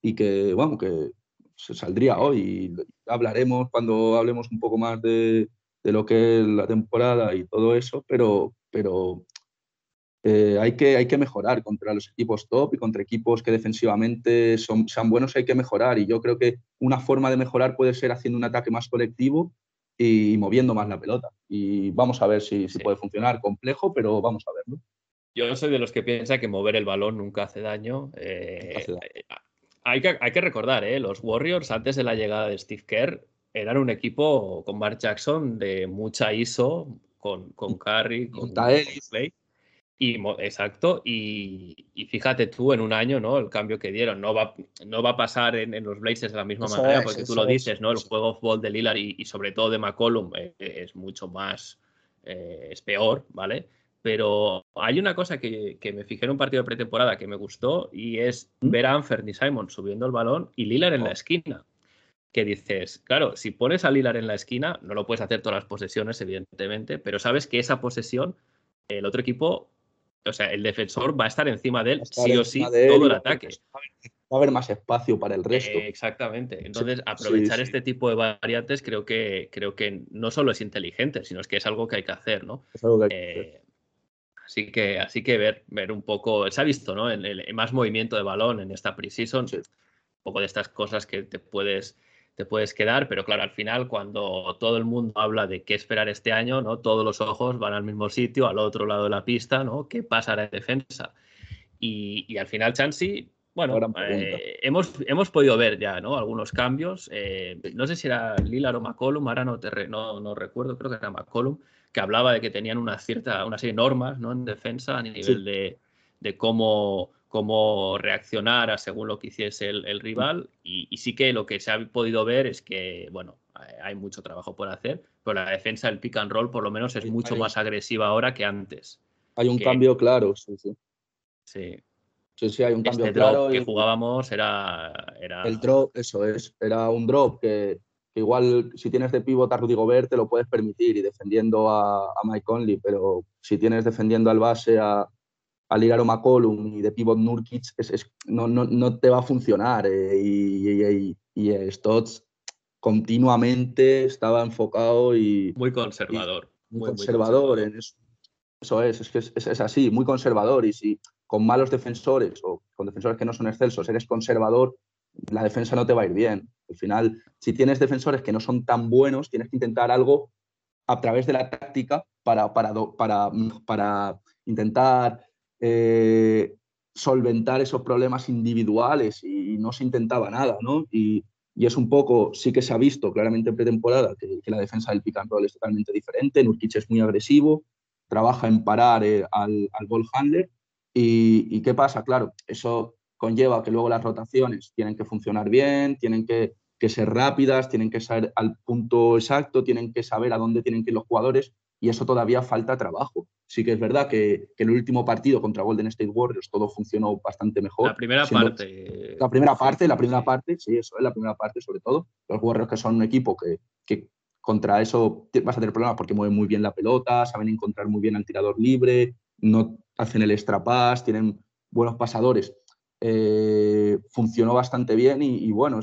y que bueno, que se saldría hoy. hablaremos cuando hablemos un poco más de, de, lo que es la temporada y todo eso, pero, pero eh, hay, que, hay que mejorar contra los equipos top y contra equipos que defensivamente son, sean buenos, hay que mejorar. Y yo creo que una forma de mejorar puede ser haciendo un ataque más colectivo y moviendo más la pelota. Y vamos a ver si, si puede funcionar. Complejo, pero vamos a verlo. Yo soy de los que piensa que mover el balón nunca hace daño. Eh, eh, hay, que, hay, que, recordar, ¿eh? los Warriors antes de la llegada de Steve Kerr eran un equipo con Mark Jackson de mucha ISO, con, con Curry, con, Clay. Y, exacto, y, fíjate tú en un año, ¿no? El cambio que dieron. No va, no va a pasar en, los Blazers de la misma manera, porque tú lo dices, ¿no? El juego off-ball de Lillard y, sobre todo de McCollum eh, es mucho más, eh, es peor, ¿vale? Pero hay una cosa que, me fijé en un partido de pretemporada que me gustó y es ¿Mm? ver a Anferni Simon subiendo el balón y Lillard en la oh. esquina. Que dices, claro, si pones a Lillard en la esquina, no lo puedes hacer todas las posesiones, evidentemente, pero sabes que esa posesión el otro equipo o sea, el defensor va a estar encima de él, sí o sí, todo el ataque. Va a haber más espacio para el resto. Eh, exactamente. Entonces, aprovechar este tipo de variantes creo que, creo que no solo es inteligente, sino es que es algo que hay que hacer, ¿no? Es algo que hay que hacer. Eh, así que, así que ver, ver un poco, se ha visto, ¿no? En, el, más movimiento de balón en esta preseason, un poco de estas cosas que te puedes te puedes quedar, pero claro, al final cuando todo el mundo habla de qué esperar este año, ¿no? Todos los ojos van al mismo sitio, al otro lado de la pista, ¿no? ¿Qué pasará en defensa? Y, al final Chansey, bueno, eh, hemos, hemos podido ver ya, ¿no? Algunos cambios. Eh, no sé si era Lillard o McCollum, ahora no, no, no, recuerdo, creo que era McCollum, que hablaba de que tenían una cierta, una serie de normas, ¿no? En defensa a nivel de, de cómo cómo reaccionar a según lo que hiciese el, rival. Y, sí que lo que se ha podido ver es que, bueno, hay mucho trabajo por hacer, pero la defensa del pick and roll por lo menos es mucho más agresiva ahora que antes. Hay un cambio claro, sí, sí. Sí. Sí, sí, hay un cambio este claro. que jugábamos era, era, El drop, eso es, era un drop que, igual si tienes de pivot a Rudy Gobert te lo puedes permitir y defendiendo a, a Mike Conley, pero si tienes defendiendo al base a, al ir a McCollum y de pivot Nurkic es, no, no, no, te va a funcionar. Eh, y, y, Stotts continuamente estaba enfocado y... Muy conservador. muy, conservador, en eso. Eso es, es que es, así, muy conservador. Y si con malos defensores o con defensores que no son excelsos eres conservador, la defensa no te va a ir bien. Al final, si tienes defensores que no son tan buenos, tienes que intentar algo a través de la táctica para, para, para, para intentar eh, solventar esos problemas individuales y, no se intentaba nada, ¿no? Y, es un poco, sí que se ha visto claramente en pretemporada que, la defensa del pick and roll es totalmente diferente. Nurkic es muy agresivo, trabaja en parar eh, al, al, ball handler. Y, qué pasa? Claro, eso conlleva que luego las rotaciones tienen que funcionar bien, tienen que, que ser rápidas, tienen que ser al punto exacto, tienen que saber a dónde tienen que ir los jugadores y eso todavía falta trabajo. Sí que es verdad que, en el último partido contra Golden State Warriors todo funcionó bastante mejor. La primera parte. La primera parte, la primera parte, sí, eso es la primera parte sobre todo. Los Warriors que son un equipo que, que contra eso vas a tener problemas porque mueven muy bien la pelota, saben encontrar muy bien al tirador libre, no hacen el extra pass, tienen buenos pasadores. Eh, funcionó bastante bien y, bueno,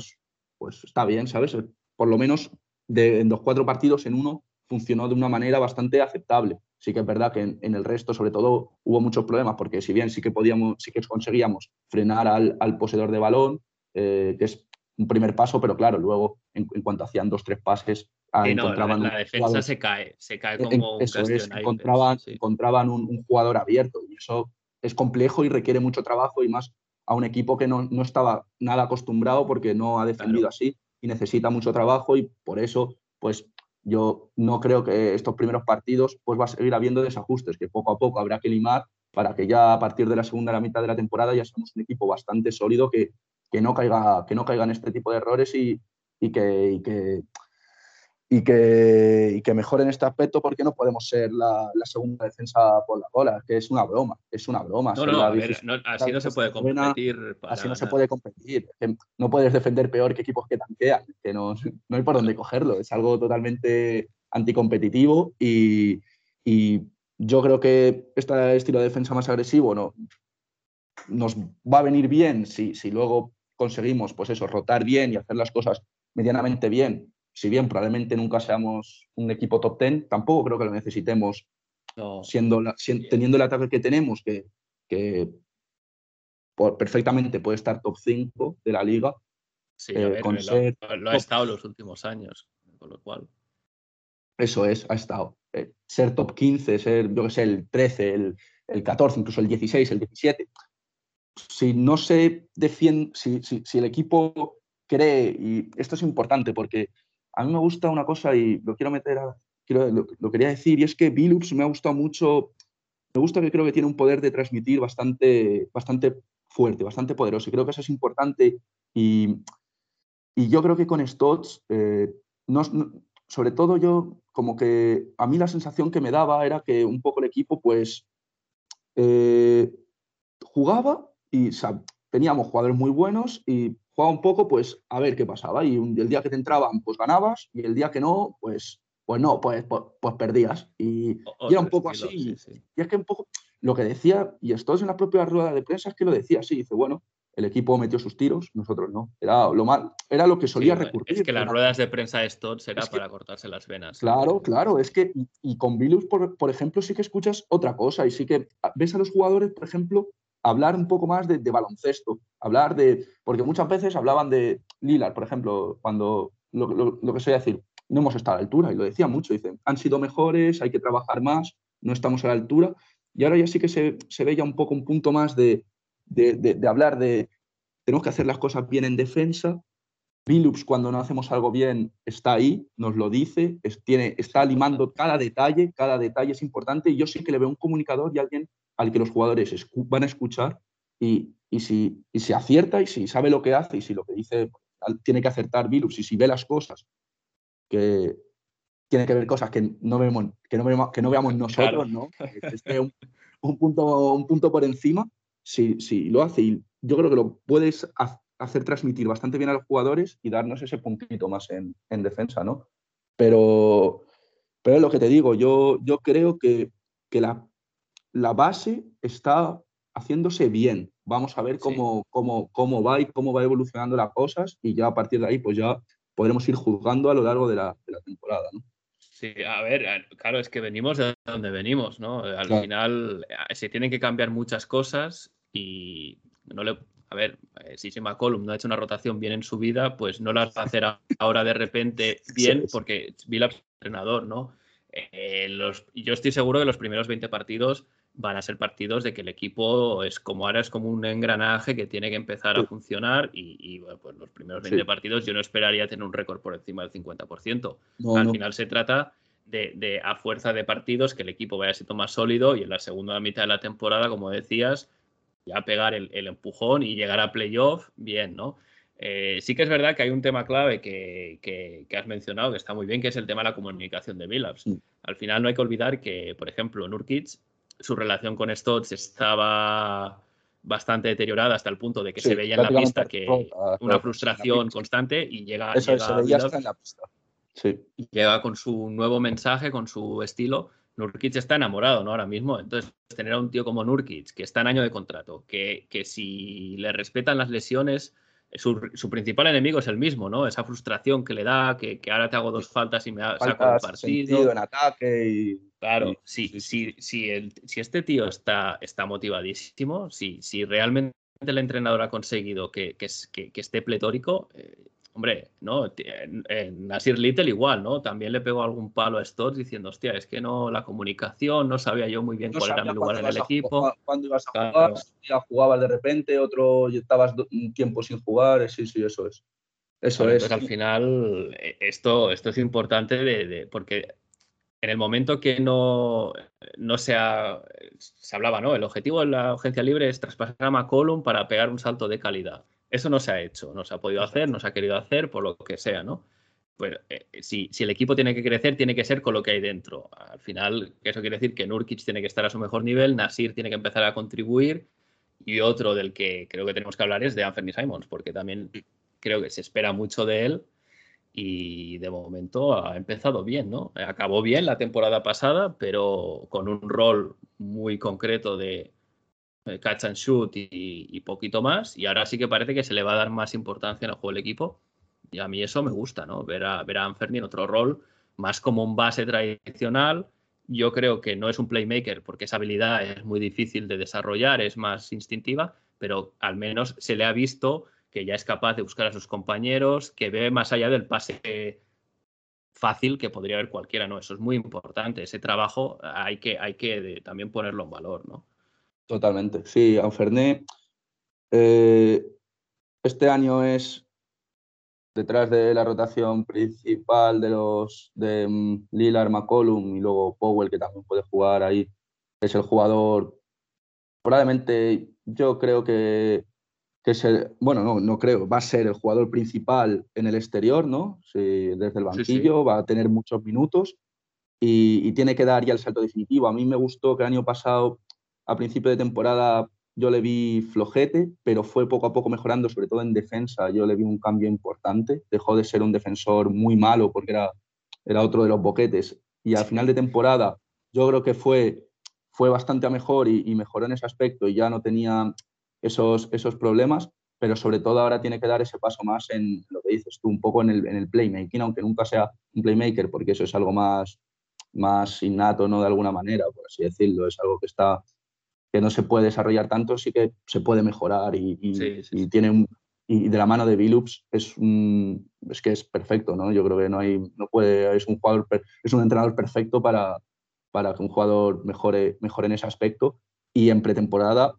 pues está bien, ¿sabes? Por lo menos de, en los cuatro partidos, en uno funcionó de una manera bastante aceptable. Sí que es verdad que en, el resto, sobre todo, hubo muchos problemas, porque si bien sí que podíamos, sí que conseguíamos frenar al, poseedor de balón, eh, que es un primer paso, pero claro, luego en, cuanto hacían dos, tres pases, ah, encontraban la, defensa se cae, se cae como un encontraban, encontraban un, jugador abierto y eso es complejo y requiere mucho trabajo y más a un equipo que no, no estaba nada acostumbrado porque no ha defendido así y necesita mucho trabajo y por eso pues yo no creo que estos primeros partidos pues va a seguir habiendo desajustes, que poco a poco habrá que limar para que ya a partir de la segunda la mitad de la temporada ya seamos un equipo bastante sólido que, que, no, caiga, que no caiga en este tipo de errores y, y que, y que, y que mejoren este aspecto porque no podemos ser la, segunda defensa por la cola, que es una broma, es una broma. No, no, así no se puede competir. así no se puede competir. No puedes defender peor que equipos que tanquean, que no, no hay por dónde cogerlo, es algo totalmente anticompetitivo y, y yo creo que este estilo de defensa más agresivo no, nos va a venir bien si, si luego conseguimos, pues eso, rotar bien y hacer las cosas medianamente bien. Si bien probablemente nunca seamos un equipo top 10, tampoco creo que lo necesitemos siendo, teniendo el ataque que tenemos, que, que perfectamente puede estar top 5 de la liga. Sí, eh, lo, ha estado los últimos años, con lo cual. Eso es, ha estado. Eh, ser top 15, ser, yo que sé, el 13, el, el 14, incluso el 16, el 17. Si no se defiende, si, si, si, el equipo cree, y esto es importante porque a mí me gusta una cosa y lo quiero meter, a, quiero, lo, quería decir, y es que Billups me ha gustado mucho, me gusta que creo que tiene un poder de transmitir bastante, bastante fuerte, bastante poderoso, y creo que eso es importante, y, y yo creo que con Stotts, eh, sobre todo yo, como que a mí la sensación que me daba era que un poco el equipo, pues, eh, jugaba y teníamos jugadores muy buenos y jugaba un poco, pues, a ver qué pasaba. Y el día que te entraban, pues ganabas, y el día que no, pues, pues no, pues, pues, pues perdías. Y, era un poco así. Y es que un poco lo que decía, y esto es en la propia rueda de prensa, es que lo decía así, dice, bueno, el equipo metió sus tiros, nosotros no. Era lo, mal, era lo que solía recurrir. Es que las ruedas de prensa de Stotts era para cortarse las venas. Claro, claro. Es que, y, con Vilus, por, por, ejemplo, sí que escuchas otra cosa y sí que ves a los jugadores, por ejemplo, hablar un poco más de, baloncesto, hablar de, porque muchas veces hablaban de Lillard, por ejemplo, cuando lo, lo, que soy decir, no hemos estado a la altura, y lo decía mucho, dicen, han sido mejores, hay que trabajar más, no estamos a la altura, y ahora ya sí que se, se ve ya un poco un punto más de, de, de, hablar de, tenemos que hacer las cosas bien en defensa, Billups cuando no hacemos algo bien está ahí, nos lo dice, tiene, está limando cada detalle, cada detalle es importante y yo sí que le veo un comunicador y alguien al que los jugadores van a escuchar y, y, si, y si acierta y si sabe lo que hace y si lo que dice tiene que acertar Billups y si ve las cosas que tiene que ver cosas que no vemos, que no, vemos, que no veamos nosotros, ¿no? Este un, un, punto, un punto por encima, si, si lo hace y yo creo que lo puedes hacer transmitir bastante bien a los jugadores y darnos ese puntito más en, en defensa, ¿no? Pero, pero es lo que te digo, yo, yo creo que, que la, la base está haciéndose bien. Vamos a ver cómo, cómo, cómo va y cómo va evolucionando las cosas y ya a partir de ahí pues ya podremos ir juzgando a lo largo de la, de la temporada. ¿no? Sí, a ver, claro, es que venimos de donde venimos, ¿no? Al final eh, se tienen que cambiar muchas cosas y no le... A ver, eh, si Jim McCollum no ha hecho una rotación bien en su vida, pues no la va a hacer ahora de repente bien porque Billups es entrenador, ¿no? Eh, los, yo estoy seguro que los primeros 20 partidos van a ser partidos de que el equipo es como ahora es como un engranaje que tiene que empezar a funcionar y, bueno, pues los primeros 20 partidos yo no esperaría tener un récord por encima del 50%. Al final se trata de, a fuerza de partidos que el equipo vaya siendo más sólido y en la segunda mitad de la temporada, como decías, ya pegar el, empujón y llegar a playoff bien, ¿no? Eh, sí que es verdad que hay un tema clave que, que, has mencionado, que está muy bien, que es el tema de la comunicación de Billups. Al final no hay que olvidar que, por ejemplo, Nurkic su relación con Stotts estaba bastante deteriorada hasta el punto de que se veía en la pista que una frustración constante y llega, Eso se veía hasta en la pista. Sí. Llega con su nuevo mensaje, con su estilo. Nurkic está enamorado, ¿no? Ahora mismo. Entonces, tener a un tío como Nurkic, que está en año de contrato, que, que si le respetan las lesiones, su, principal enemigo es el mismo, ¿no? Esa frustración que le da, que, ahora te hago dos faltas y me saco el partido. en ataque y... Claro, si, si, si, este tío está, está motivadísimo, si, si realmente el entrenador ha conseguido que, que, que esté pletórico, eh, hombre, ¿no? En Nasir Little igual, ¿no? También le pegó algún palo a Stotts diciendo, hostia, es que no, la comunicación, no sabía yo muy bien cuál era mi lugar en el equipo. Cuando ibas a jugar, ya jugabas de repente, otro estabas un tiempo sin jugar, sí, sí, eso es. Eso es. al final, e, esto, esto es importante de, porque en el momento que no, no sea, se hablaba, ¿no? El objetivo de la agencia libre es traspasar a McCollum para pegar un salto de calidad. Eso no se ha hecho, no se ha podido hacer, no se ha querido hacer, por lo que sea, ¿no? Pues eh, si, el equipo tiene que crecer, tiene que ser con lo que hay dentro. Al final, eso quiere decir que Nurkic tiene que estar a su mejor nivel, Nasir tiene que empezar a contribuir y otro del que creo que tenemos que hablar es de Anthony Simons, porque también creo que se espera mucho de él y de momento ha empezado bien, ¿no? Acabó bien la temporada pasada, pero con un rol muy concreto de eh, catch and shoot y, poquito más. Y ahora sí que parece que se le va a dar más importancia en el juego del equipo. Y a mí eso me gusta, ¿no? Ver a, ver a Anferni en otro rol, más como un base tradicional. Yo creo que no es un playmaker porque esa habilidad es muy difícil de desarrollar, es más instintiva, pero al menos se le ha visto que ya es capaz de buscar a sus compañeros, que ve más allá del pase fácil que podría haber cualquiera, ¿no? Eso es muy importante. Ese trabajo hay que, hay que también ponerlo en valor, ¿no? Totalmente. Sí, Anferné eh, este año es detrás de la rotación principal de los de mm, Lillard, McCollum y luego Powell, que también puede jugar ahí. Es el jugador, probablemente yo creo que, que es el, bueno, no, no creo, va a ser el jugador principal en el exterior, ¿no? desde el banquillo, va a tener muchos minutos y, y, tiene que dar ya el salto definitivo. A mí me gustó que el año pasado a principio de temporada yo le vi flojete, pero fue poco a poco mejorando, sobre todo en defensa. Yo le vi un cambio importante. Dejó de ser un defensor muy malo porque era, era otro de los boquetes. Y al final de temporada yo creo que fue, fue bastante a mejor y, mejoró en ese aspecto y ya no tenía esos, esos problemas, pero sobre todo ahora tiene que dar ese paso más en lo que dices tú, un poco en el, en el playmaking, aunque nunca sea un playmaker, porque eso es algo más, más innato, ¿no? De alguna manera, por así decirlo. Es algo que está que no se puede desarrollar tanto, sí que se puede mejorar y, tiene un, y de la mano de Bilups es un, es que es perfecto, ¿no? Yo creo que no hay no puede es un jugador es un entrenador perfecto para, para que un jugador mejore mejore en ese aspecto y en pretemporada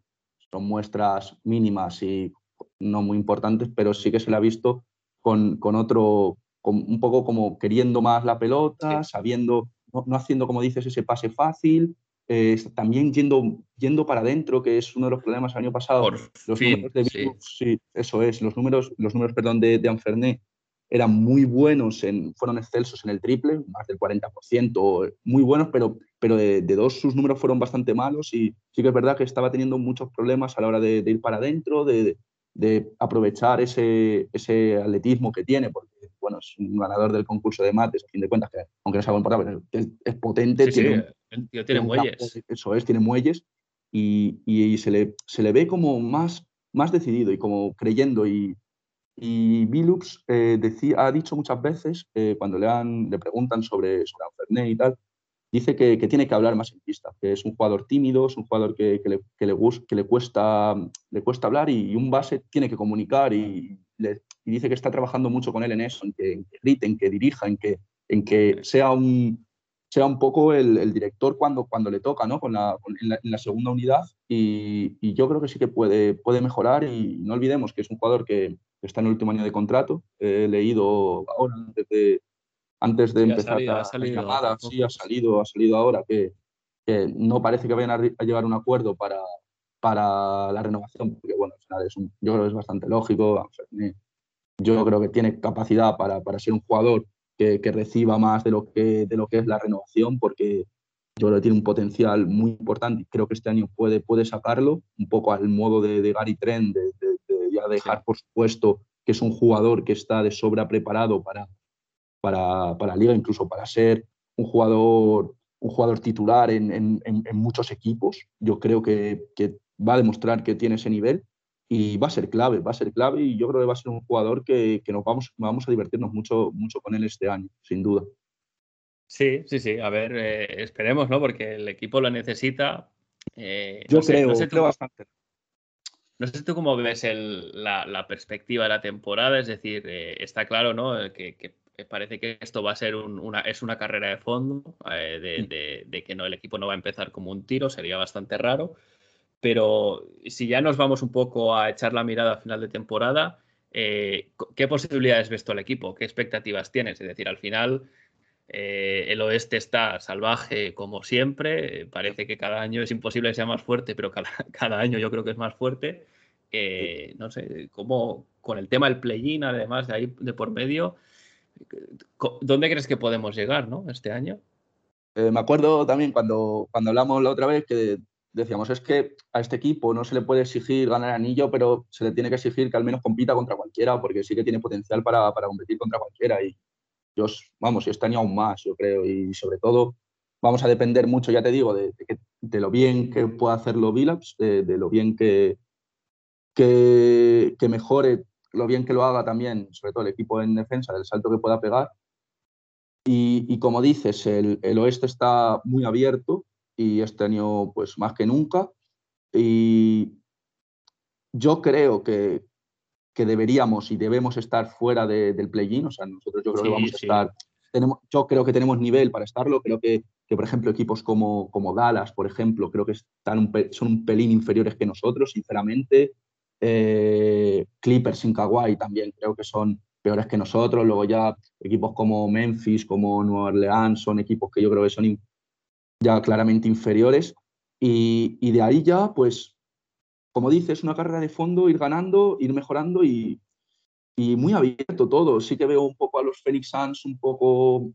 son muestras mínimas y no muy importantes, pero sí que se le ha visto con, con otro con un poco como queriendo más la pelota, sabiendo no, no haciendo como dices ese pase fácil, eh, también yendo, yendo para adentro, que es uno de los problemas del año pasado. los números de sí. eso es, los números, los números perdón, de, de Anferné eran muy buenos, en, fueron excelsos en el triple, más del 40%, muy buenos, pero, pero de, dos sus números fueron bastante malos y sí que es verdad que estaba teniendo muchos problemas a la hora de, ir para adentro, de, de, aprovechar ese, ese atletismo que tiene, porque bueno, es un ganador del concurso de mates, a fin de cuentas, que aunque no sea buen pero es, es potente, tiene, tiene, muelles. eso es, tiene muelles y, y, se, le, se le ve como más, más decidido y como creyendo. Y, y Bilux eh, ha dicho muchas veces, eh, cuando le, han, le preguntan sobre, sobre Fernet y tal, dice que, que, tiene que hablar más en pista, que es un jugador tímido, es un jugador que, que le, que le, que le, cuesta, le cuesta hablar y, un base tiene que comunicar y, y dice que está trabajando mucho con él en eso, en que, grite, en que dirija, en que, en que sea, un, sea un poco el, director cuando, cuando le toca, ¿no? Con la, en, la, segunda unidad y, y, yo creo que sí que puede, puede mejorar y no olvidemos que es un jugador que está en el último año de contrato, he leído ahora antes de, antes de empezar la, llamada, sí, ha salido, ha salido ahora que, que no parece que vayan a, a llegar a un acuerdo para, para la renovación, porque bueno, al final es un, yo creo que es bastante lógico, yo creo que tiene capacidad para, para ser un jugador que, que, reciba más de lo que, de lo que es la renovación, porque yo creo que tiene un potencial muy importante y creo que este año puede, puede sacarlo, un poco al modo de, de Gary Trent, de, ya dejar por supuesto que es un jugador que está de sobra preparado para, para, para la liga, incluso para ser un jugador, un jugador titular en, en, en muchos equipos. Yo creo que, que, va a demostrar que tiene ese nivel y va a ser clave, va a ser clave y yo creo que va a ser un jugador que, que nos vamos, vamos a divertirnos mucho, mucho con él este año, sin duda. Sí, sí, sí. A ver, eh, esperemos, ¿no? Porque el equipo lo necesita. Eh, yo creo, no sé tú, bastante. No sé tú cómo ves el, la, la, perspectiva de la temporada, es decir, eh, está claro, ¿no? Que, que, parece que esto va a ser un, una, es una carrera de fondo, eh, de, mm. de, de, que no, el equipo no va a empezar como un tiro, sería bastante raro. Pero si ya nos vamos un poco a echar la mirada a final de temporada, eh, ¿qué posibilidades ves tú al equipo? ¿Qué expectativas tienes? Es decir, al final eh, el oeste está salvaje como siempre. Parece que cada año es imposible que sea más fuerte, pero cada, cada año yo creo que es más fuerte. Eh, no sé, cómo con el tema del play-in, además de ahí de por medio, ¿dónde crees que podemos llegar ¿no? este año? Eh, me acuerdo también cuando, cuando hablamos la otra vez que decíamos, es que a este equipo no se le puede exigir ganar anillo, pero se le tiene que exigir que al menos compita contra cualquiera, porque sí que tiene potencial para, para competir contra cualquiera. Y yo, vamos, y este año aún más, yo creo. Y sobre todo, vamos a depender mucho, ya te digo, de, lo bien que puede hacerlo Billups, de, de, lo bien que, que, mejore, lo bien que lo haga también, sobre todo el equipo en defensa, del salto que pueda pegar. Y, y como dices, el, el, oeste está muy abierto y este año pues más que nunca. Y yo creo que, que deberíamos y debemos estar fuera de, del play-in, o sea, nosotros yo creo sí, que vamos sí. a estar, tenemos, yo creo que tenemos nivel para estarlo, creo que, que por ejemplo equipos como, como, Dallas, por ejemplo, creo que están un, son un pelín inferiores que nosotros, sinceramente, eh, Clippers sin Kawhi también creo que son peores que nosotros, luego ya equipos como Memphis, como Nueva Orleans, son equipos que yo creo que son ya claramente inferiores, y, de ahí ya, pues como dices, una carrera de fondo, ir ganando, ir mejorando y, muy abierto todo. Sí que veo un poco a los Phoenix Suns un poco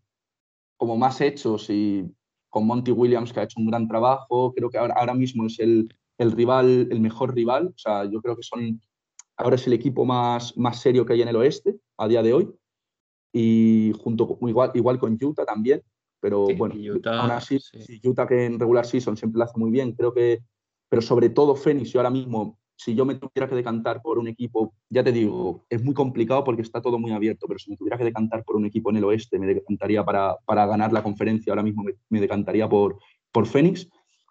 como más hechos y con Monty Williams que ha hecho un gran trabajo. Creo que ahora mismo es el, el, rival, el mejor rival. O sea, yo creo que son ahora es el equipo más, más serio que hay en el oeste a día de hoy. Y junto con, igual, igual con Utah también. Pero sí, bueno, Utah, aún así, sí. Utah que en regular season siempre lo hace muy bien. Creo que pero sobre todo Fénix, yo ahora mismo, si yo me tuviera que decantar por un equipo, ya te digo, es muy complicado porque está todo muy abierto, pero si me tuviera que decantar por un equipo en el oeste, me decantaría para, para ganar la conferencia, ahora mismo me, me decantaría por, por Fénix.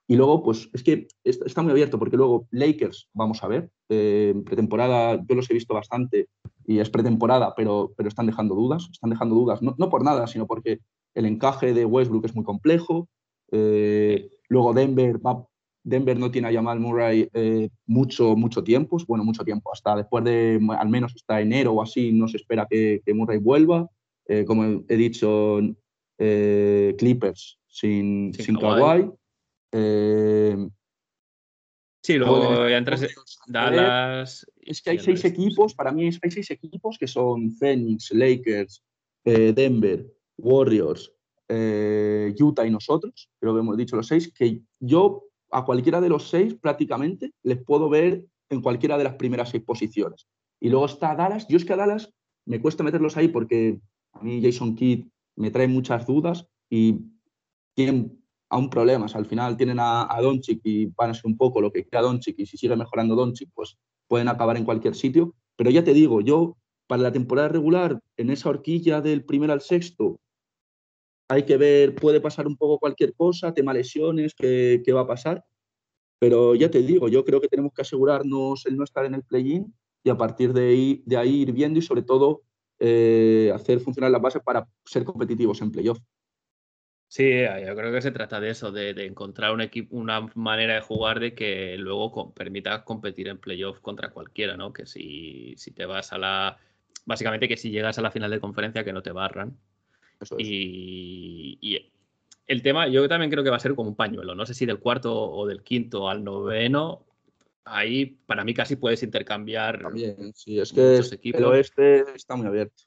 Y luego, pues es que está muy abierto porque luego Lakers, vamos a ver, eh, pretemporada, yo los he visto bastante y es pretemporada, pero, pero están dejando dudas, están dejando dudas, no, no por nada, sino porque el encaje de Westbrook es muy complejo. Eh, luego Denver va, Denver no tiene a Jamal Murray eh, mucho, mucho tiempo, bueno, mucho tiempo, hasta después de, al menos hasta enero o así, no se espera que, que Murray vuelva. Como he dicho, Clippers sin, sin, sin Kawhi. Sí, luego ya entras Dallas. Es que hay seis equipos, para mí hay seis equipos que son Phoenix, Lakers, Denver, Warriors, Utah y nosotros, creo que hemos dicho los seis, que yo a cualquiera de los seis prácticamente les puedo ver en cualquiera de las primeras seis posiciones. Y luego está Dallas. Yo es que a Dallas me cuesta meterlos ahí porque a mí Jason Kidd me trae muchas dudas y tienen aún problemas. Al final tienen a, a Doncic y van a ser un poco lo que queda Doncic y si sigue mejorando Doncic, pues pueden acabar en cualquier sitio. Pero ya te digo, yo para la temporada regular, en esa horquilla del primer al sexto, hay que ver, puede pasar un poco cualquier cosa, tema lesiones, qué, qué va a pasar. Pero ya te digo, yo creo que tenemos que asegurarnos el no estar en el play-in y a partir de ahí, de ahí ir viendo y sobre todo eh, hacer funcionar las bases para ser competitivos en playoff. Sí, yo creo que se trata de eso, de, de, encontrar un equipo, una manera de jugar de que luego con, permita competir en playoff contra cualquiera, ¿no? Que si, si te vas a la. Básicamente que si llegas a la final de conferencia que no te barran. Eso es. Y, y, el tema, yo también creo que va a ser como un pañuelo. No sé si del cuarto o del quinto al noveno. Ahí para mí casi puedes intercambiar. También, sí, es que el oeste está muy abierto.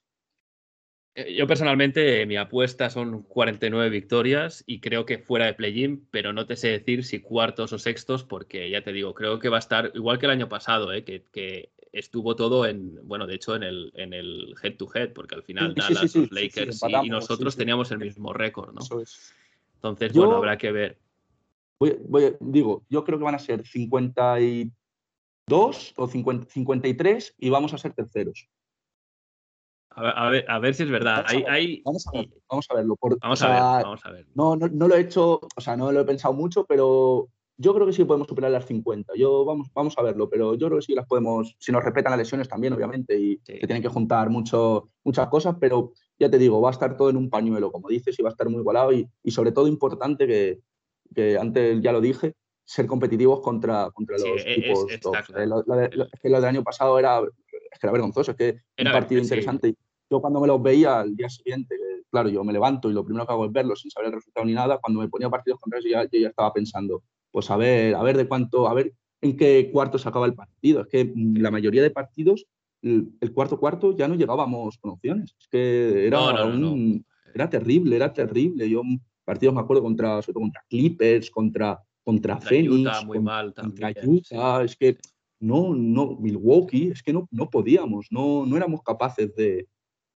Eh, Yo personalmente, mi apuesta son 49 victorias y creo que fuera de play-in, pero no te sé decir si cuartos o sextos, porque ya te digo, creo que va a estar igual que el año pasado, ¿eh? que, que, estuvo todo en, bueno, de hecho en el, en el head to head, porque al final sí, Dallas, sí, los Lakers y, y, nosotros teníamos el mismo récord, ¿no? Es. Entonces, yo, bueno, habrá que ver. Voy, voy, digo, yo creo que van a ser 52 o 50, 53 y vamos a ser terceros. A ver, a ver, a ver, si es verdad. Vamos, hay, a, ver, hay... vamos, a, ver, vamos a verlo. Por, vamos, o sea, a ver, vamos a ver. No, no, no, lo he hecho, o sea, no lo he pensado mucho, pero yo creo que sí podemos superar las 50. Yo, vamos, vamos a verlo, pero yo creo que sí las podemos, si nos respetan las lesiones también, obviamente, y sí. que tienen que juntar mucho, muchas cosas, pero ya te digo, va a estar todo en un pañuelo, como dices, y va a estar muy igualado y, y sobre todo importante que, que, antes ya lo dije, ser competitivos contra, contra los sí, equipos es, claro. lo, es que lo del año pasado era, es que era vergonzoso, es que era un partido interesante. Yo cuando me los veía al día siguiente, claro, yo me levanto y lo primero que hago es verlos sin saber el resultado ni nada, cuando me ponía partidos contra ellos ya, yo ya estaba pensando, pues a ver, a ver de cuánto, a ver en qué cuarto se acaba el partido. Es que la mayoría de partidos, el, cuarto cuarto ya no llegábamos con opciones. Es que era, no, no, un, no. era terrible, era terrible. Yo partidos me acuerdo contra, sobre todo contra Clippers, contra, contra, contra Phoenix, muy contra, mal también, Utah, sí. es que no, no, Milwaukee, es que no, no podíamos, no, no éramos capaces de,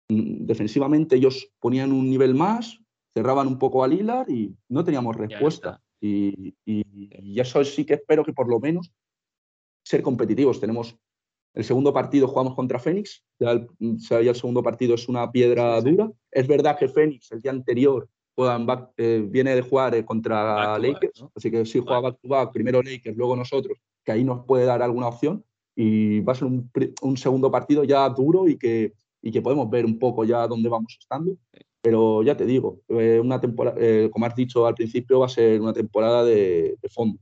defensivamente ellos ponían un nivel más, cerraban un poco al Lilar y no teníamos respuesta. Y, y, eso sí que espero que por lo menos ser competitivos. Tenemos el segundo partido, jugamos contra Fénix, ya el, el segundo partido es una piedra dura. Es verdad que Fénix el día anterior eh, viene de jugar eh, contra Lakers, así que sí juega back to back, primero Lakers, luego nosotros, que ahí nos puede dar alguna opción y va a ser un, un segundo partido ya duro y que, y que podemos ver un poco ya dónde vamos estando. Pero ya te digo, eh, una temporada, como has dicho al principio, va a ser una temporada de, fondo.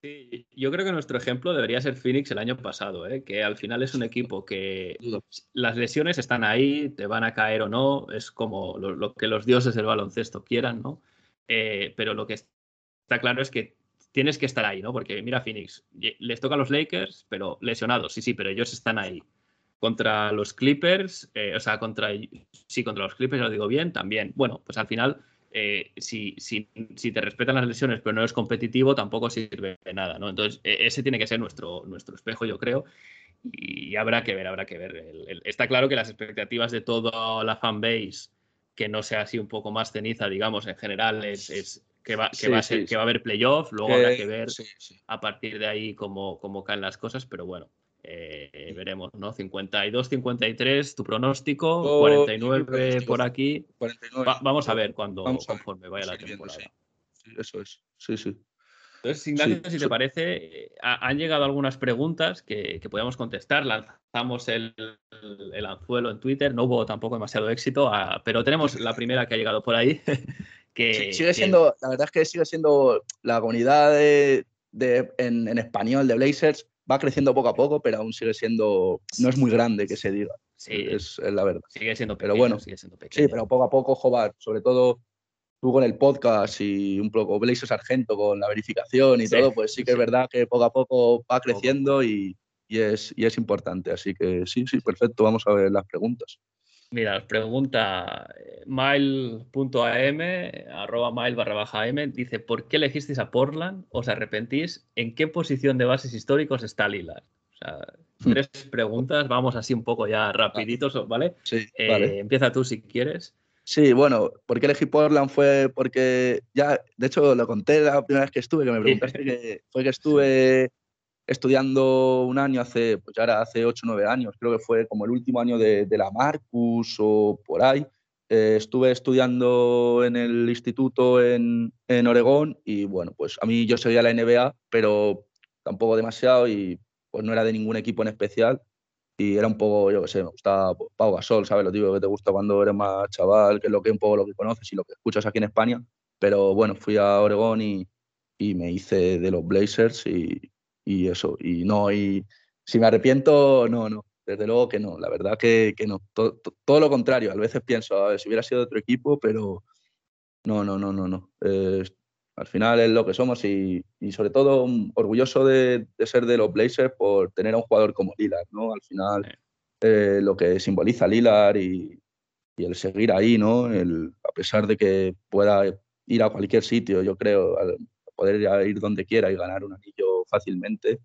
Sí, yo creo que nuestro ejemplo debería ser Phoenix el año pasado, que al final es un equipo que las lesiones están ahí, te van a caer o no, es como lo, que los dioses del baloncesto quieran, ¿no? Eh, pero lo que está claro es que tienes que estar ahí, ¿no? Porque mira Phoenix, les toca a los Lakers, pero lesionados, sí, sí, pero ellos están ahí. Contra los Clippers, eh, o sea, contra, sí, contra los Clippers, lo digo bien, también. Bueno, pues al final, eh, si, si, si, te respetan las lesiones, pero no es competitivo, tampoco sirve de nada, ¿no? Entonces, e, ese tiene que ser nuestro, nuestro espejo, yo creo. Y habrá que ver, habrá que ver. está claro que las expectativas de toda la fanbase, que no sea así un poco más ceniza, digamos, en general, es, que va, que, va a ser, que va a haber playoff, luego habrá que ver a partir de ahí cómo, cómo caen las cosas, pero bueno, eh, veremos, ¿no? 52, 53, tu pronóstico, 49 por aquí. vamos a ver cuando conforme vaya la temporada. Sí. eso es, sí, sí. Entonces, Ignacio, si te parece, han llegado algunas preguntas que, que podemos contestar. Lanzamos el, el, anzuelo en Twitter, no hubo tampoco demasiado éxito, ah, pero tenemos la primera que ha llegado por ahí. que, sigue siendo, la verdad es que sigue siendo la comunidad de, en, en, español de Blazers va creciendo poco a poco, pero aún sigue siendo, no es muy grande que se diga. Sí, es, la verdad. Sigue siendo pequeño, pero bueno, sigue siendo pequeño. Sí, pero poco a poco, Jobar, sobre todo tú con el podcast y un poco Blaise Sargento con la verificación y todo, pues sí que es verdad que poco a poco va creciendo y, y, es, y es importante. Así que sí, sí, perfecto. Vamos a ver las preguntas. Mira, pregunta eh, mile.am, arroba mile barra baja m, dice, ¿por qué elegisteis a Portland? ¿Os arrepentís? ¿En qué posición de bases históricos está Lillard? O sea, hmm. tres preguntas, vamos así un poco ya rapiditos, ¿vale? Sí, eh, Empieza tú si quieres. Sí, bueno, ¿por qué elegí Portland? Fue porque ya, de hecho, lo conté la primera vez que estuve, que me preguntaste, que fue que estuve estudiando un año hace, pues ya era hace 8 o 9 años, creo que fue como el último año de, la Marcus o por ahí. Eh, estuve estudiando en el instituto en, en, Oregón y bueno, pues a mí yo seguía la NBA, pero tampoco demasiado y pues no era de ningún equipo en especial y era un poco, yo qué sé, me gustaba Pau Gasol, ¿sabes? Lo digo que te gusta cuando eres más chaval, que es lo que un poco lo que conoces y lo que escuchas aquí en España. Pero bueno, fui a Oregón y, y me hice de los Blazers y, y eso. Y no, y si me arrepiento, no, no. Desde luego que no, la verdad que, que no. Todo, todo, lo contrario, a veces pienso, a ver, si hubiera sido de otro equipo, pero no, no, no, no, no. al final es lo que somos y, y sobre todo orgulloso de, de, ser de los Blazers por tener a un jugador como Lillard, ¿no? Al final eh, lo que simboliza Lillard y, y, el seguir ahí, ¿no? El, a pesar de que pueda ir a cualquier sitio, yo creo, poder ir donde quiera y ganar un anillo fácilmente.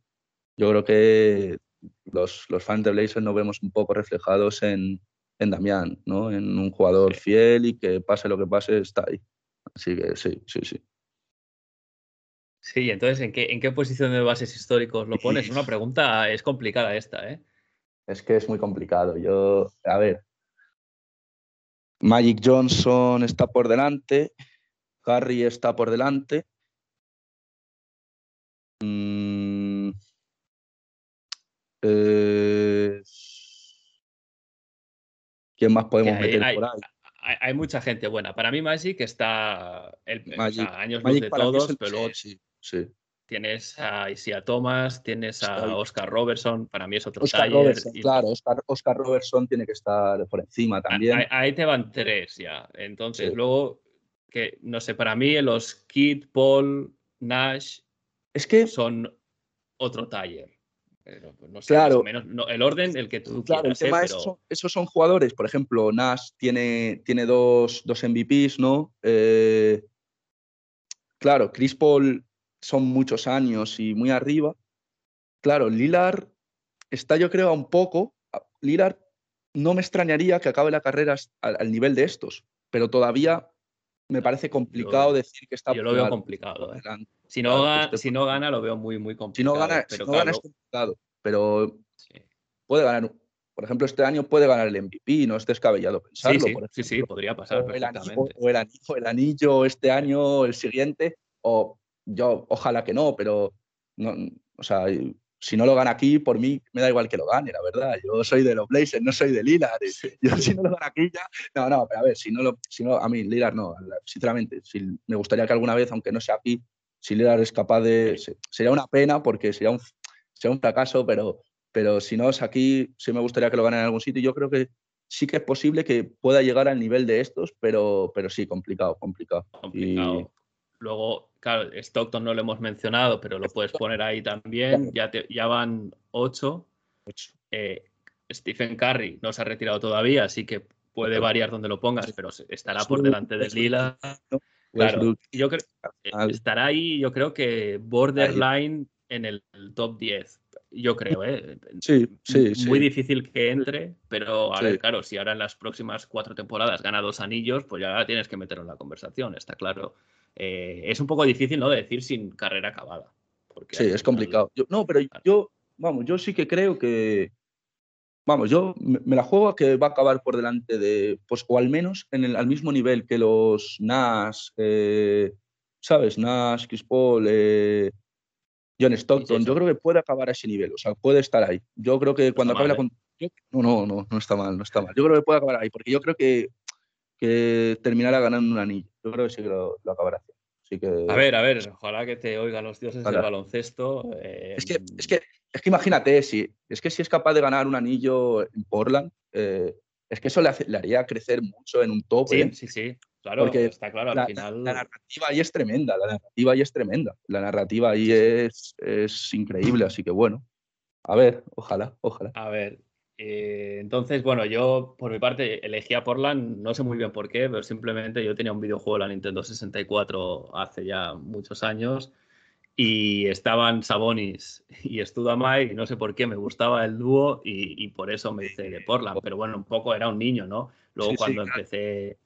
Yo creo que los, los fans de Blazers nos vemos un poco reflejados en, en Damián, ¿no? En un jugador fiel y que pase lo que pase, está ahí. Así que sí, sí, sí. Sí, entonces, ¿en qué, ¿en qué posición de bases históricos lo pones? Una pregunta, es complicada esta, ¿eh? Es que es muy complicado. Yo, a ver, Magic Johnson está por delante, Harry está por delante, Mm, eh, ¿Quién más podemos meter hay, por ahí? Hay, mucha gente buena. Para mí Magic está el, años luz de todos, pero luego sí, sí, tienes a Isia Thomas, tienes a Oscar Robertson, para mí es otro Oscar Robertson, claro, Oscar, Robertson tiene que estar por encima también. Ahí, te van tres ya. Entonces, luego, que no sé, para mí los Kid, Paul, Nash es que son otro taller. Pues, claro. el orden, el que tú claro, el tema es esos son jugadores, por ejemplo, Nash tiene, tiene dos, dos MVPs, ¿no? Eh, claro, Chris Paul son muchos años y muy arriba. Claro, Lillard está, yo creo, un poco. Lillard no me extrañaría que acabe la carrera al nivel de estos, pero todavía me parece complicado decir que está Yo lo veo complicado. ¿eh? Si, no gana, si no gana, lo veo muy, muy complicado. Si no gana, pero no gana es complicado. Pero puede ganar. Por ejemplo, este año puede ganar el MVP, no es descabellado pensarlo. Sí, sí, podría pasar. O el, anillo, o el, anillo, el anillo este año, el siguiente, o yo, ojalá que no, pero no, o sea, si no lo gana aquí, por mí me da igual que lo gane, la verdad. Yo soy de los Blazers, no soy de Lillard. Yo si no lo gana aquí ya. No, no, pero a ver, si no lo. Si no, a mí, Lillard no, sinceramente. Si, me gustaría que alguna vez, aunque no sea aquí, si Lillard es capaz de. Sería una pena porque sería un, sería un fracaso, pero, pero si no es aquí, sí me gustaría que lo gane en algún sitio. Yo creo que sí que es posible que pueda llegar al nivel de estos, pero, pero sí, complicado, complicado. complicado. Luego, claro, Stockton no lo hemos mencionado, pero lo puedes poner ahí también. Ya, ya van ocho. Eh, Stephen Curry no se ha retirado todavía, así que puede variar donde lo pongas, pero estará por delante de Lila. Claro, yo creo eh, estará ahí, yo creo que borderline en el top 10. Yo creo, ¿eh? Sí, sí, Muy difícil que entre, pero a ver, claro, si ahora en las próximas cuatro temporadas gana dos anillos, pues ya tienes que meterlo en la conversación, está claro. Eh, es un poco difícil, ¿no? De decir sin carrera acabada. sí, es complicado. no, pero yo, vamos, yo sí que creo que, vamos, yo me, la juego a que va a acabar por delante de, pues, o al menos en el, al mismo nivel que los Nas, eh, ¿sabes? Nas, Chris Paul, eh, John Stockton. yo creo que puede acabar a ese nivel, o sea, puede estar ahí. Yo creo que cuando acabe la... No, no, no, no está mal, no está mal. Yo creo que puede acabar ahí, porque yo creo que que terminara ganando un anillo. Yo creo que sí que lo, acabará Así que... A ver, a ver, ojalá que te oigan los dioses del baloncesto. Eh, es, que, es, que, es que imagínate, si, es que si es capaz de ganar un anillo en Portland, eh, es que eso le, haría crecer mucho en un top. Sí, ¿eh? sí, sí. Claro, Porque está claro, al la, final. La, narrativa ahí es tremenda, la narrativa ahí es tremenda. La narrativa ahí es, es increíble, así que bueno. A ver, ojalá, ojalá. A ver, eh, entonces, bueno, yo por mi parte elegí a Portland, no sé muy bien por qué, pero simplemente yo tenía un videojuego de la Nintendo 64 hace ya muchos años y estaban Sabonis y Studamai y no sé por qué me gustaba el dúo y, por eso me hice de Portland, pero bueno, un poco era un niño, ¿no? Luego cuando empecé,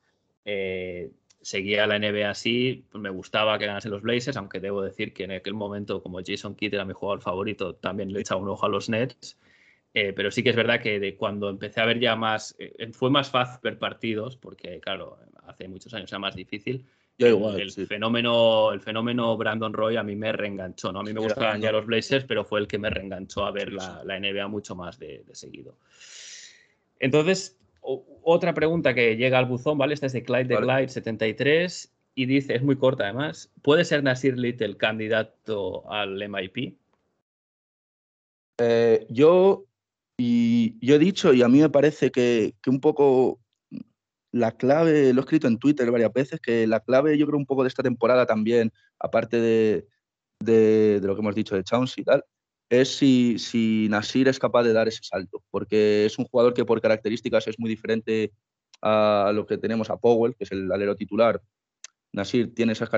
eh, seguía la NBA así, pues me gustaba que ganase los Blazers, aunque debo decir que en aquel momento como Jason Kidd era mi jugador favorito, también le echaba un ojo a los Nets. Eh, pero sí que es verdad que de cuando empecé a ver ya más, eh, fue más fácil ver partidos, porque claro, hace muchos años era más difícil. Yo igual, el, fenómeno, el fenómeno Brandon Roy a mí me reenganchó, ¿no? A mí me gustaban ya los Blazers, pero fue el que me reenganchó a ver la, la NBA mucho más de, seguido. Entonces, otra pregunta que llega al buzón, ¿vale? Esta es de Clyde de Clyde 73 y dice, es muy corta además, ¿puede ser Nasir Little candidato al MIP? Eh, yo y yo he dicho, y a mí me parece que, un poco la clave, lo he escrito en Twitter varias veces, que la clave yo creo un poco de esta temporada también, aparte de, lo que hemos dicho de Chauncey y tal, es si, si Nasir es capaz de dar ese salto, porque es un jugador que por características es muy diferente a lo que tenemos a Powell, que es el alero titular. Nasir tiene esas,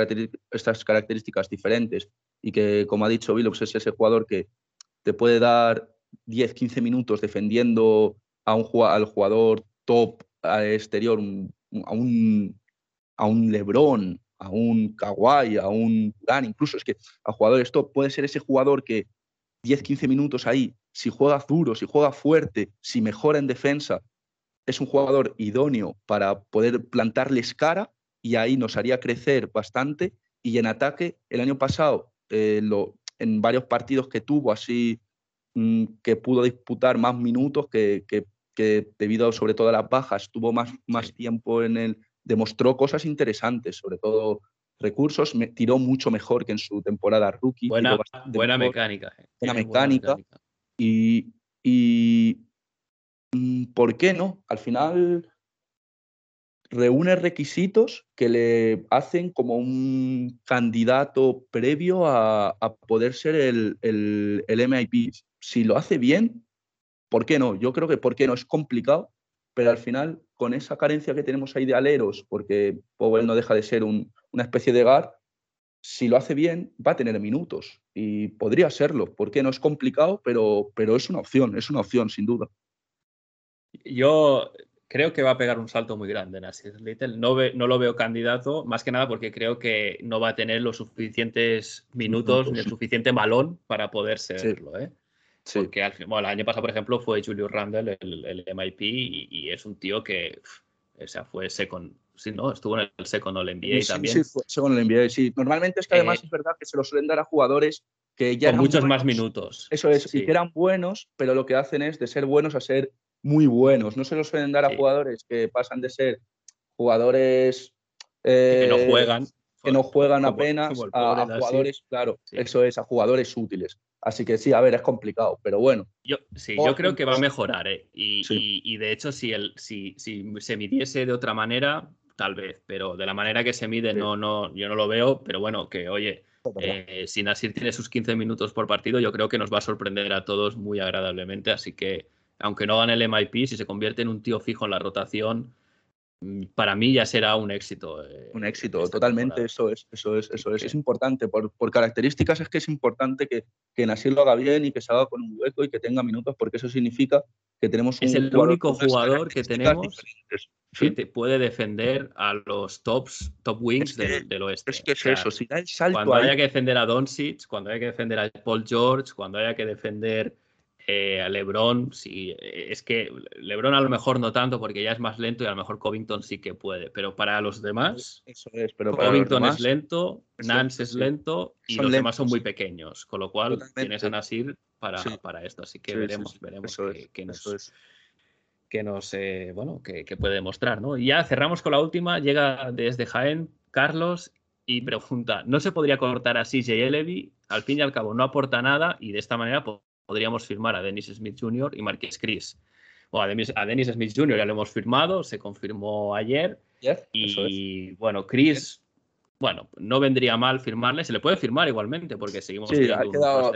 estas características diferentes y que, como ha dicho Billups, es ese jugador que te puede dar 10, 15 minutos defendiendo a un, al jugador top exterior, a un, a un Lebron, a un Kawhi, a un Dan, incluso es que a jugadores top puede ser ese jugador que 10, 15 minutos ahí, si juega duro, si juega fuerte, si mejora en defensa, es un jugador idóneo para poder plantarles cara y ahí nos haría crecer bastante. Y en ataque, el año pasado, eh, en varios partidos que tuvo así que pudo disputar más minutos, que, debido sobre todo a las bajas tuvo más, más tiempo en el... demostró cosas interesantes, sobre todo recursos, me, tiró mucho mejor que en su temporada rookie. Buena, buena mecánica. Eh. Buena mecánica. Y, y mm, ¿por qué no? Al final reúne requisitos que le hacen como un candidato previo a, poder ser el, el, el, MIP. Si lo hace bien, ¿por qué no? Yo creo que ¿por qué no? Es complicado, pero al final, con esa carencia que tenemos ahí de aleros, porque Powell no deja de ser una especie de GAR, si lo hace bien, va a tener minutos y podría serlo. ¿Por qué no? Es complicado, pero, pero es una opción, es una opción, sin duda. Yo creo que va a pegar un salto muy grande Nasir Little. No, no lo veo candidato, más que nada porque creo que no va a tener los suficientes minutos ni el suficiente malón para poder serlo. ¿eh? Porque al, bueno, el año pasado, por ejemplo, fue Julius Randle el, MIP y, es un tío que o sea, fue second. Sí, ¿no? Estuvo en el second All NBA también. Sí, fue second All NBA, sí. Normalmente es que además eh, es verdad que se lo suelen dar a jugadores que ya. Con muchos más minutos. Eso es, y que eran buenos, pero lo que hacen es de ser buenos a ser muy buenos. No se los suelen dar a jugadores que pasan de ser jugadores. que no eh, juegan. Que no juegan apenas a, jugadores, claro, eso es, a jugadores útiles. Así que sí, a ver, es complicado, pero bueno. Yo, sí, yo creo que va a mejorar, ¿eh? Y, de hecho, si, el, si, si, se midiese de otra manera, tal vez, pero de la manera que se mide, no, no, yo no lo veo, pero bueno, que oye, eh, si Nasir tiene sus 15 minutos por partido, yo creo que nos va a sorprender a todos muy agradablemente, así que aunque no gane el MIP, si se convierte en un tío fijo en la rotación, mm, para mí ya será un éxito. Eh, un éxito, totalmente, eso es, eso es, eso es. Es importante, por, características es que es importante que, que Nasir lo haga bien y que se haga con un hueco y que tenga minutos, porque eso significa que tenemos un Es el único jugador que tenemos que te puede defender a los tops, top wings del, oeste. Es que es eso, si da el salto Cuando haya que defender a Doncic, cuando haya que defender a Paul George, cuando haya que defender eh, a LeBron, sí, eh, es que LeBron a lo mejor no tanto porque ya es más lento y a lo mejor Covington sí que puede, pero para los demás, Eso es, pero Covington es lento, Nance es lento y los demás son muy pequeños, con lo cual tienes a Nasir para, para esto, así que veremos, veremos qué, nos, que nos eh, bueno, que, puede demostrar, ¿no? Y ya cerramos con la última, llega desde Jaén Carlos y pregunta, ¿no se podría cortar a CJ Levy? Al fin y al cabo no aporta nada y de esta manera podríamos firmar a Dennis Smith Jr. y Marquis Chris. O a Dennis, Smith Jr. ya lo hemos firmado, se confirmó ayer. y bueno, Chris, bueno, no vendría mal firmarle, se le puede firmar igualmente porque seguimos sí, ha quedado,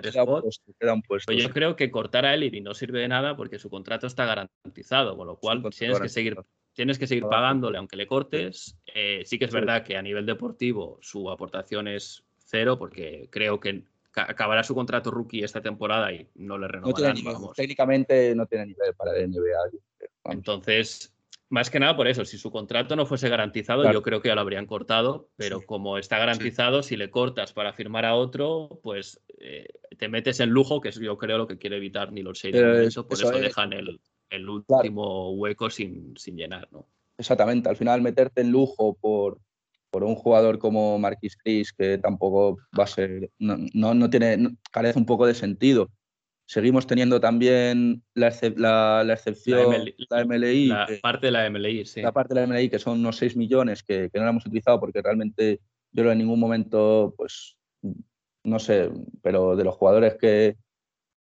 un puesto, yo creo que cortar a y no sirve de nada porque su contrato está garantizado, con lo cual tienes que seguir tienes que seguir pagándole aunque le cortes. Eh, sí que es verdad que a nivel deportivo su aportación es cero porque creo que acabará su contrato rookie esta temporada y no le renovarán. técnicamente no tiene nivel para el NBA. Entonces, más que nada por eso, si su contrato no fuese garantizado, yo creo que ya lo habrían cortado, pero como está garantizado, si le cortas para firmar a otro, pues eh, te metes en lujo, que es yo creo lo que quiere evitar Nilo Shade. por eso, dejan el, último hueco sin, sin llenar, ¿no? Exactamente, al final meterte en lujo por, por un jugador como Marquis Chris, que tampoco va a ser, no, no, tiene, carece un poco de sentido. Seguimos teniendo también la, la, excepción, la, MLI. La parte de la MLI, sí. La parte de la MLI, que son unos 6 millones que, que no la hemos utilizado porque realmente yo en ningún momento, pues, no sé, pero de los jugadores que,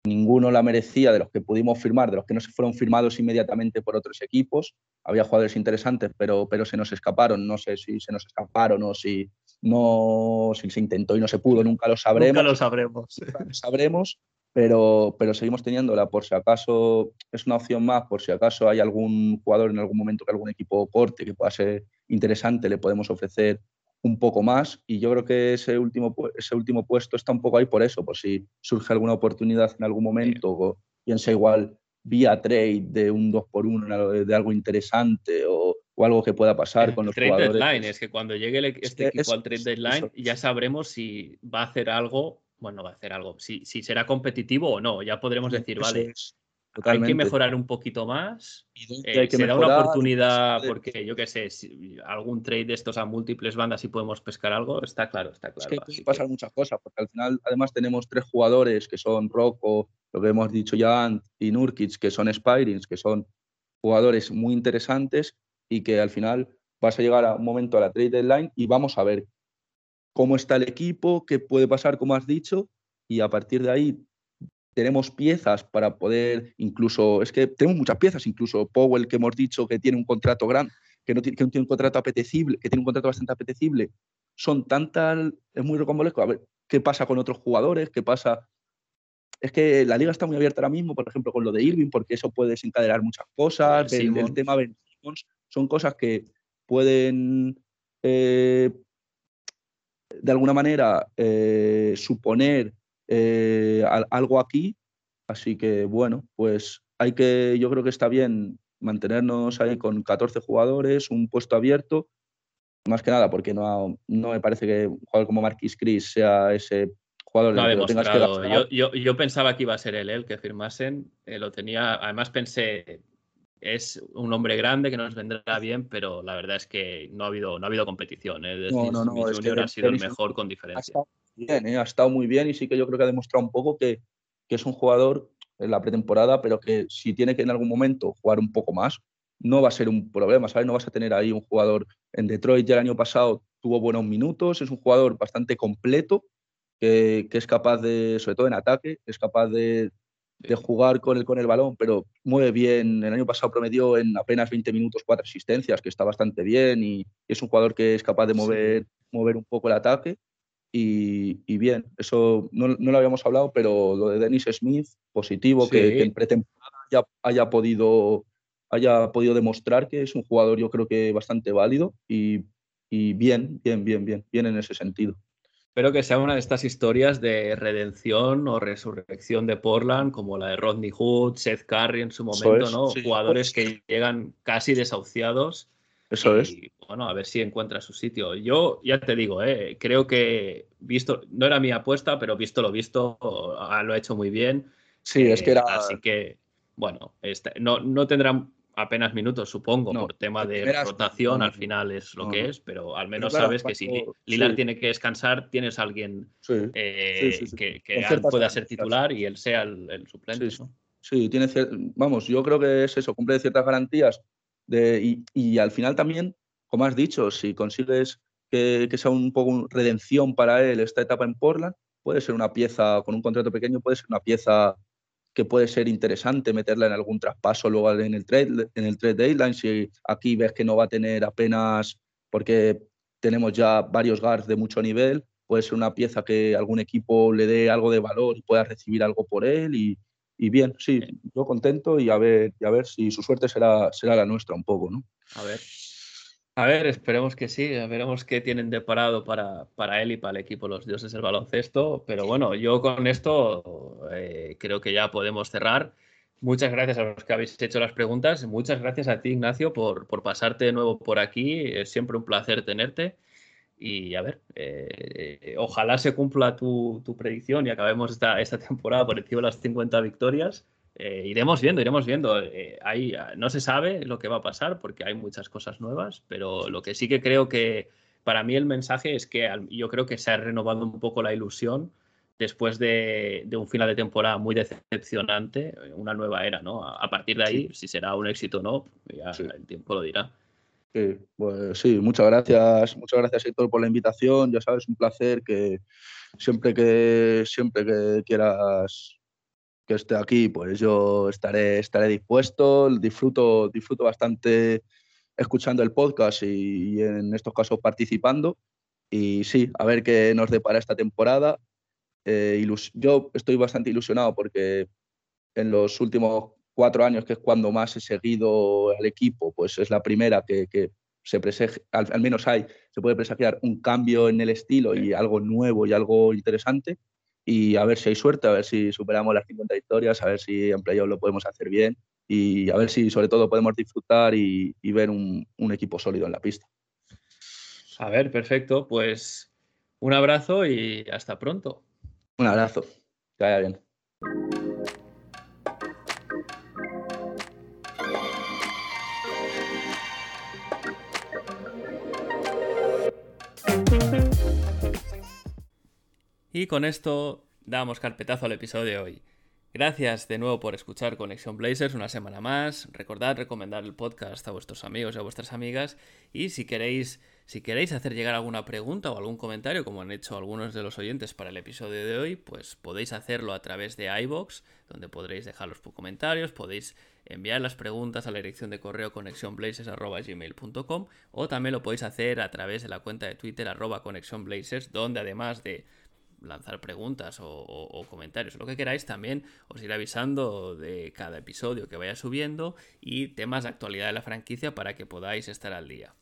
ninguno la merecía de los que pudimos firmar, de los que no se fueron firmados inmediatamente por otros equipos. Había jugadores interesantes, pero, pero se nos escaparon. No sé si se nos escaparon o si no si se intentó y no se pudo, nunca lo sabremos. Nunca lo sabremos. lo sabremos, pero, pero seguimos teniéndola por si acaso es una opción más, por si acaso hay algún jugador en algún momento que algún equipo corte que pueda ser interesante, le podemos ofrecer un poco más y yo creo que ese último, ese último puesto está un poco ahí por eso, por si surge alguna oportunidad en algún momento, o piensa igual vía trade de un 2 por 1 de algo interesante o, o algo que pueda pasar con los trade jugadores. Deadline, pues es que cuando llegue este equipo al trade deadline ya sabremos si va a hacer algo, bueno, va a hacer algo, si, si será competitivo o no, ya podremos decir, vale, hay que mejorar un poquito más. Eh, será una oportunidad porque yo qué sé, si algún trade de estos a múltiples bandas y podemos pescar algo, está claro, está claro. Es que pasar muchas cosas, porque al final además tenemos tres jugadores que son Rocco, lo que hemos dicho ya, Ant y Nurkic, que son Spirings, que son jugadores muy interesantes y que al final vas a llegar a un momento a la trade deadline y vamos a ver cómo está el equipo, qué puede pasar, como has dicho, y a partir de ahí tenemos piezas para poder incluso, es que tenemos muchas piezas, incluso Powell que hemos dicho que tiene un contrato grande, que no tiene, que tiene un contrato apetecible, que tiene un contrato bastante apetecible, son tantas, es muy rocambolesco, a ver qué pasa con otros jugadores, qué pasa... Es que la liga está muy abierta ahora mismo, por ejemplo, con lo de Irving, porque eso puede desencadenar muchas cosas, el, tema Ben son cosas que pueden eh, de alguna manera eh, suponer eh, algo aquí. Así que bueno, pues hay que, yo creo que está bien mantenernos ahí con 14 jugadores, un puesto abierto, más que nada porque no, no me parece que un jugador como Marquis Chris sea ese jugador no que tengas que yo, yo, yo, pensaba que iba a ser él el que firmasen, eh, lo tenía, además pensé, es un hombre grande que nos vendrá bien, pero la verdad es que no ha habido, no ha habido competición. ¿eh? no, no, no, Junior ha sido el mejor con diferencia. Ha estado, bien, ¿eh? ha estado muy bien y sí que yo creo que ha demostrado un poco que, que es un jugador en la pretemporada, pero que si tiene que en algún momento jugar un poco más, no va a ser un problema, ¿sabes? No vas a tener ahí un jugador en Detroit ya el año pasado tuvo buenos minutos, es un jugador bastante completo, que, que es capaz de, sobre todo en ataque, es capaz de, de, jugar con el, con el balón, pero mueve bien. El año pasado promedió en apenas 20 minutos cuatro asistencias, que está bastante bien, y, es un jugador que es capaz de mover, mover un poco el ataque. Y, bien, eso no, no, lo habíamos hablado, pero lo de Dennis Smith, positivo, que, en pretemporada ya haya podido, haya podido demostrar que es un jugador yo creo que bastante válido y, y bien, bien, bien, bien, bien en ese sentido. Espero que sea una de estas historias de redención o resurrección de Portland, como la de Rodney Hood, Seth Curry en su momento, ¿no? Jugadores que llegan casi desahuciados eso es. Bueno, a ver si encuentra su sitio. Yo ya te digo, eh, creo que visto, no era mi apuesta, pero visto lo visto, lo ha hecho muy bien. Sí, es que era. Así que, bueno, este, no, no tendrán apenas minutos, supongo, por tema de rotación, al final es lo que es, pero al menos sabes que si Lilar tiene que descansar, tienes a alguien eh, que, pueda ser titular y él sea el, suplente. Sí, tiene vamos, yo creo que es eso, cumple ciertas garantías y, al final también, como has dicho, si consigues que, sea un poco redención para él esta etapa en Portland, puede ser una pieza, con un contrato pequeño, puede ser una pieza que puede ser interesante meterla en algún traspaso luego en el trade, en el trade deadline. Si aquí ves que no va a tener apenas, porque tenemos ya varios guards de mucho nivel, puede ser una pieza que algún equipo le dé algo de valor y pueda recibir algo por él y, y bien, sí, yo contento y a ver, y a ver si su suerte será, será la nuestra un poco, ¿no? A ver. A ver, esperemos que sí, veremos qué tienen de parado para, para él y para el equipo los dioses del baloncesto. Pero bueno, yo con esto eh, creo que ya podemos cerrar. Muchas gracias a los que habéis hecho las preguntas. Muchas gracias a ti, Ignacio, por, por pasarte de nuevo por aquí. Es siempre un placer tenerte. Y a ver, eh, ojalá se cumpla tu, predicción y acabemos esta, esta, temporada por encima de las 50 victorias. Eh, iremos viendo, iremos viendo. Eh, no se sabe lo que va a pasar porque hay muchas cosas nuevas, pero lo que sí que creo que para mí el mensaje es que yo creo que se ha renovado un poco la ilusión después de, un final de temporada muy decepcionante, una nueva era, ¿no? A, partir de ahí, si será un éxito o no, ya el tiempo lo dirá. Pues sí, muchas gracias, muchas gracias Héctor por la invitación. Ya sabes, un placer que siempre que siempre que quieras que esté aquí, pues yo estaré, estaré dispuesto. Disfruto, disfruto bastante escuchando el podcast y, en estos casos participando. Y sí, a ver qué nos depara esta temporada. Eh, yo estoy bastante ilusionado porque en los últimos cuatro años, que es cuando más he seguido al equipo, pues es la primera que, que se al, al, menos hay, se puede presagiar un cambio en el estilo y algo nuevo y algo interesante. Y a ver si hay suerte, a ver si superamos las 50 victorias, a ver si en playoff lo podemos hacer bien y a ver si sobre todo podemos disfrutar y, y ver un, un equipo sólido en la pista. A ver, perfecto. Pues un abrazo y hasta pronto. Un abrazo. Que vaya bien. Y con esto damos carpetazo al episodio de hoy. Gracias de nuevo por escuchar Conexión Blazers una semana más. Recordad recomendar el podcast a vuestros amigos y a vuestras amigas. Y si queréis, si queréis hacer llegar alguna pregunta o algún comentario, como han hecho algunos de los oyentes para el episodio de hoy, pues podéis hacerlo a través de iBox, donde podréis dejar los comentarios, podéis enviar las preguntas a la dirección de correo conexionblazers.gmail.com o también lo podéis hacer a través de la cuenta de Twitter arroba conexionblazers, donde además de lanzar preguntas o, comentarios, lo que queráis también, os iré avisando de cada episodio que vaya subiendo y temas de actualidad de la franquicia para que podáis estar al día.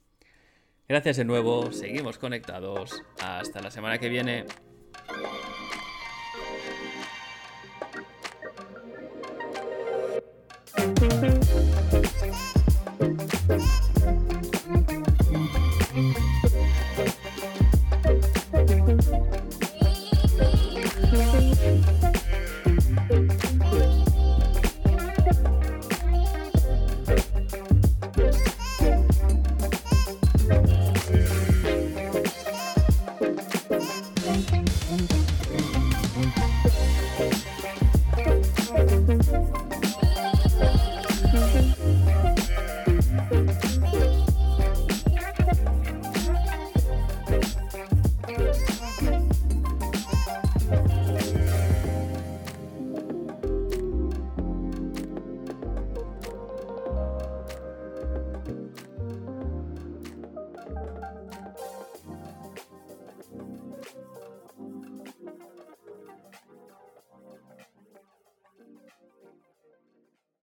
Gracias de nuevo, seguimos conectados, hasta la semana que viene.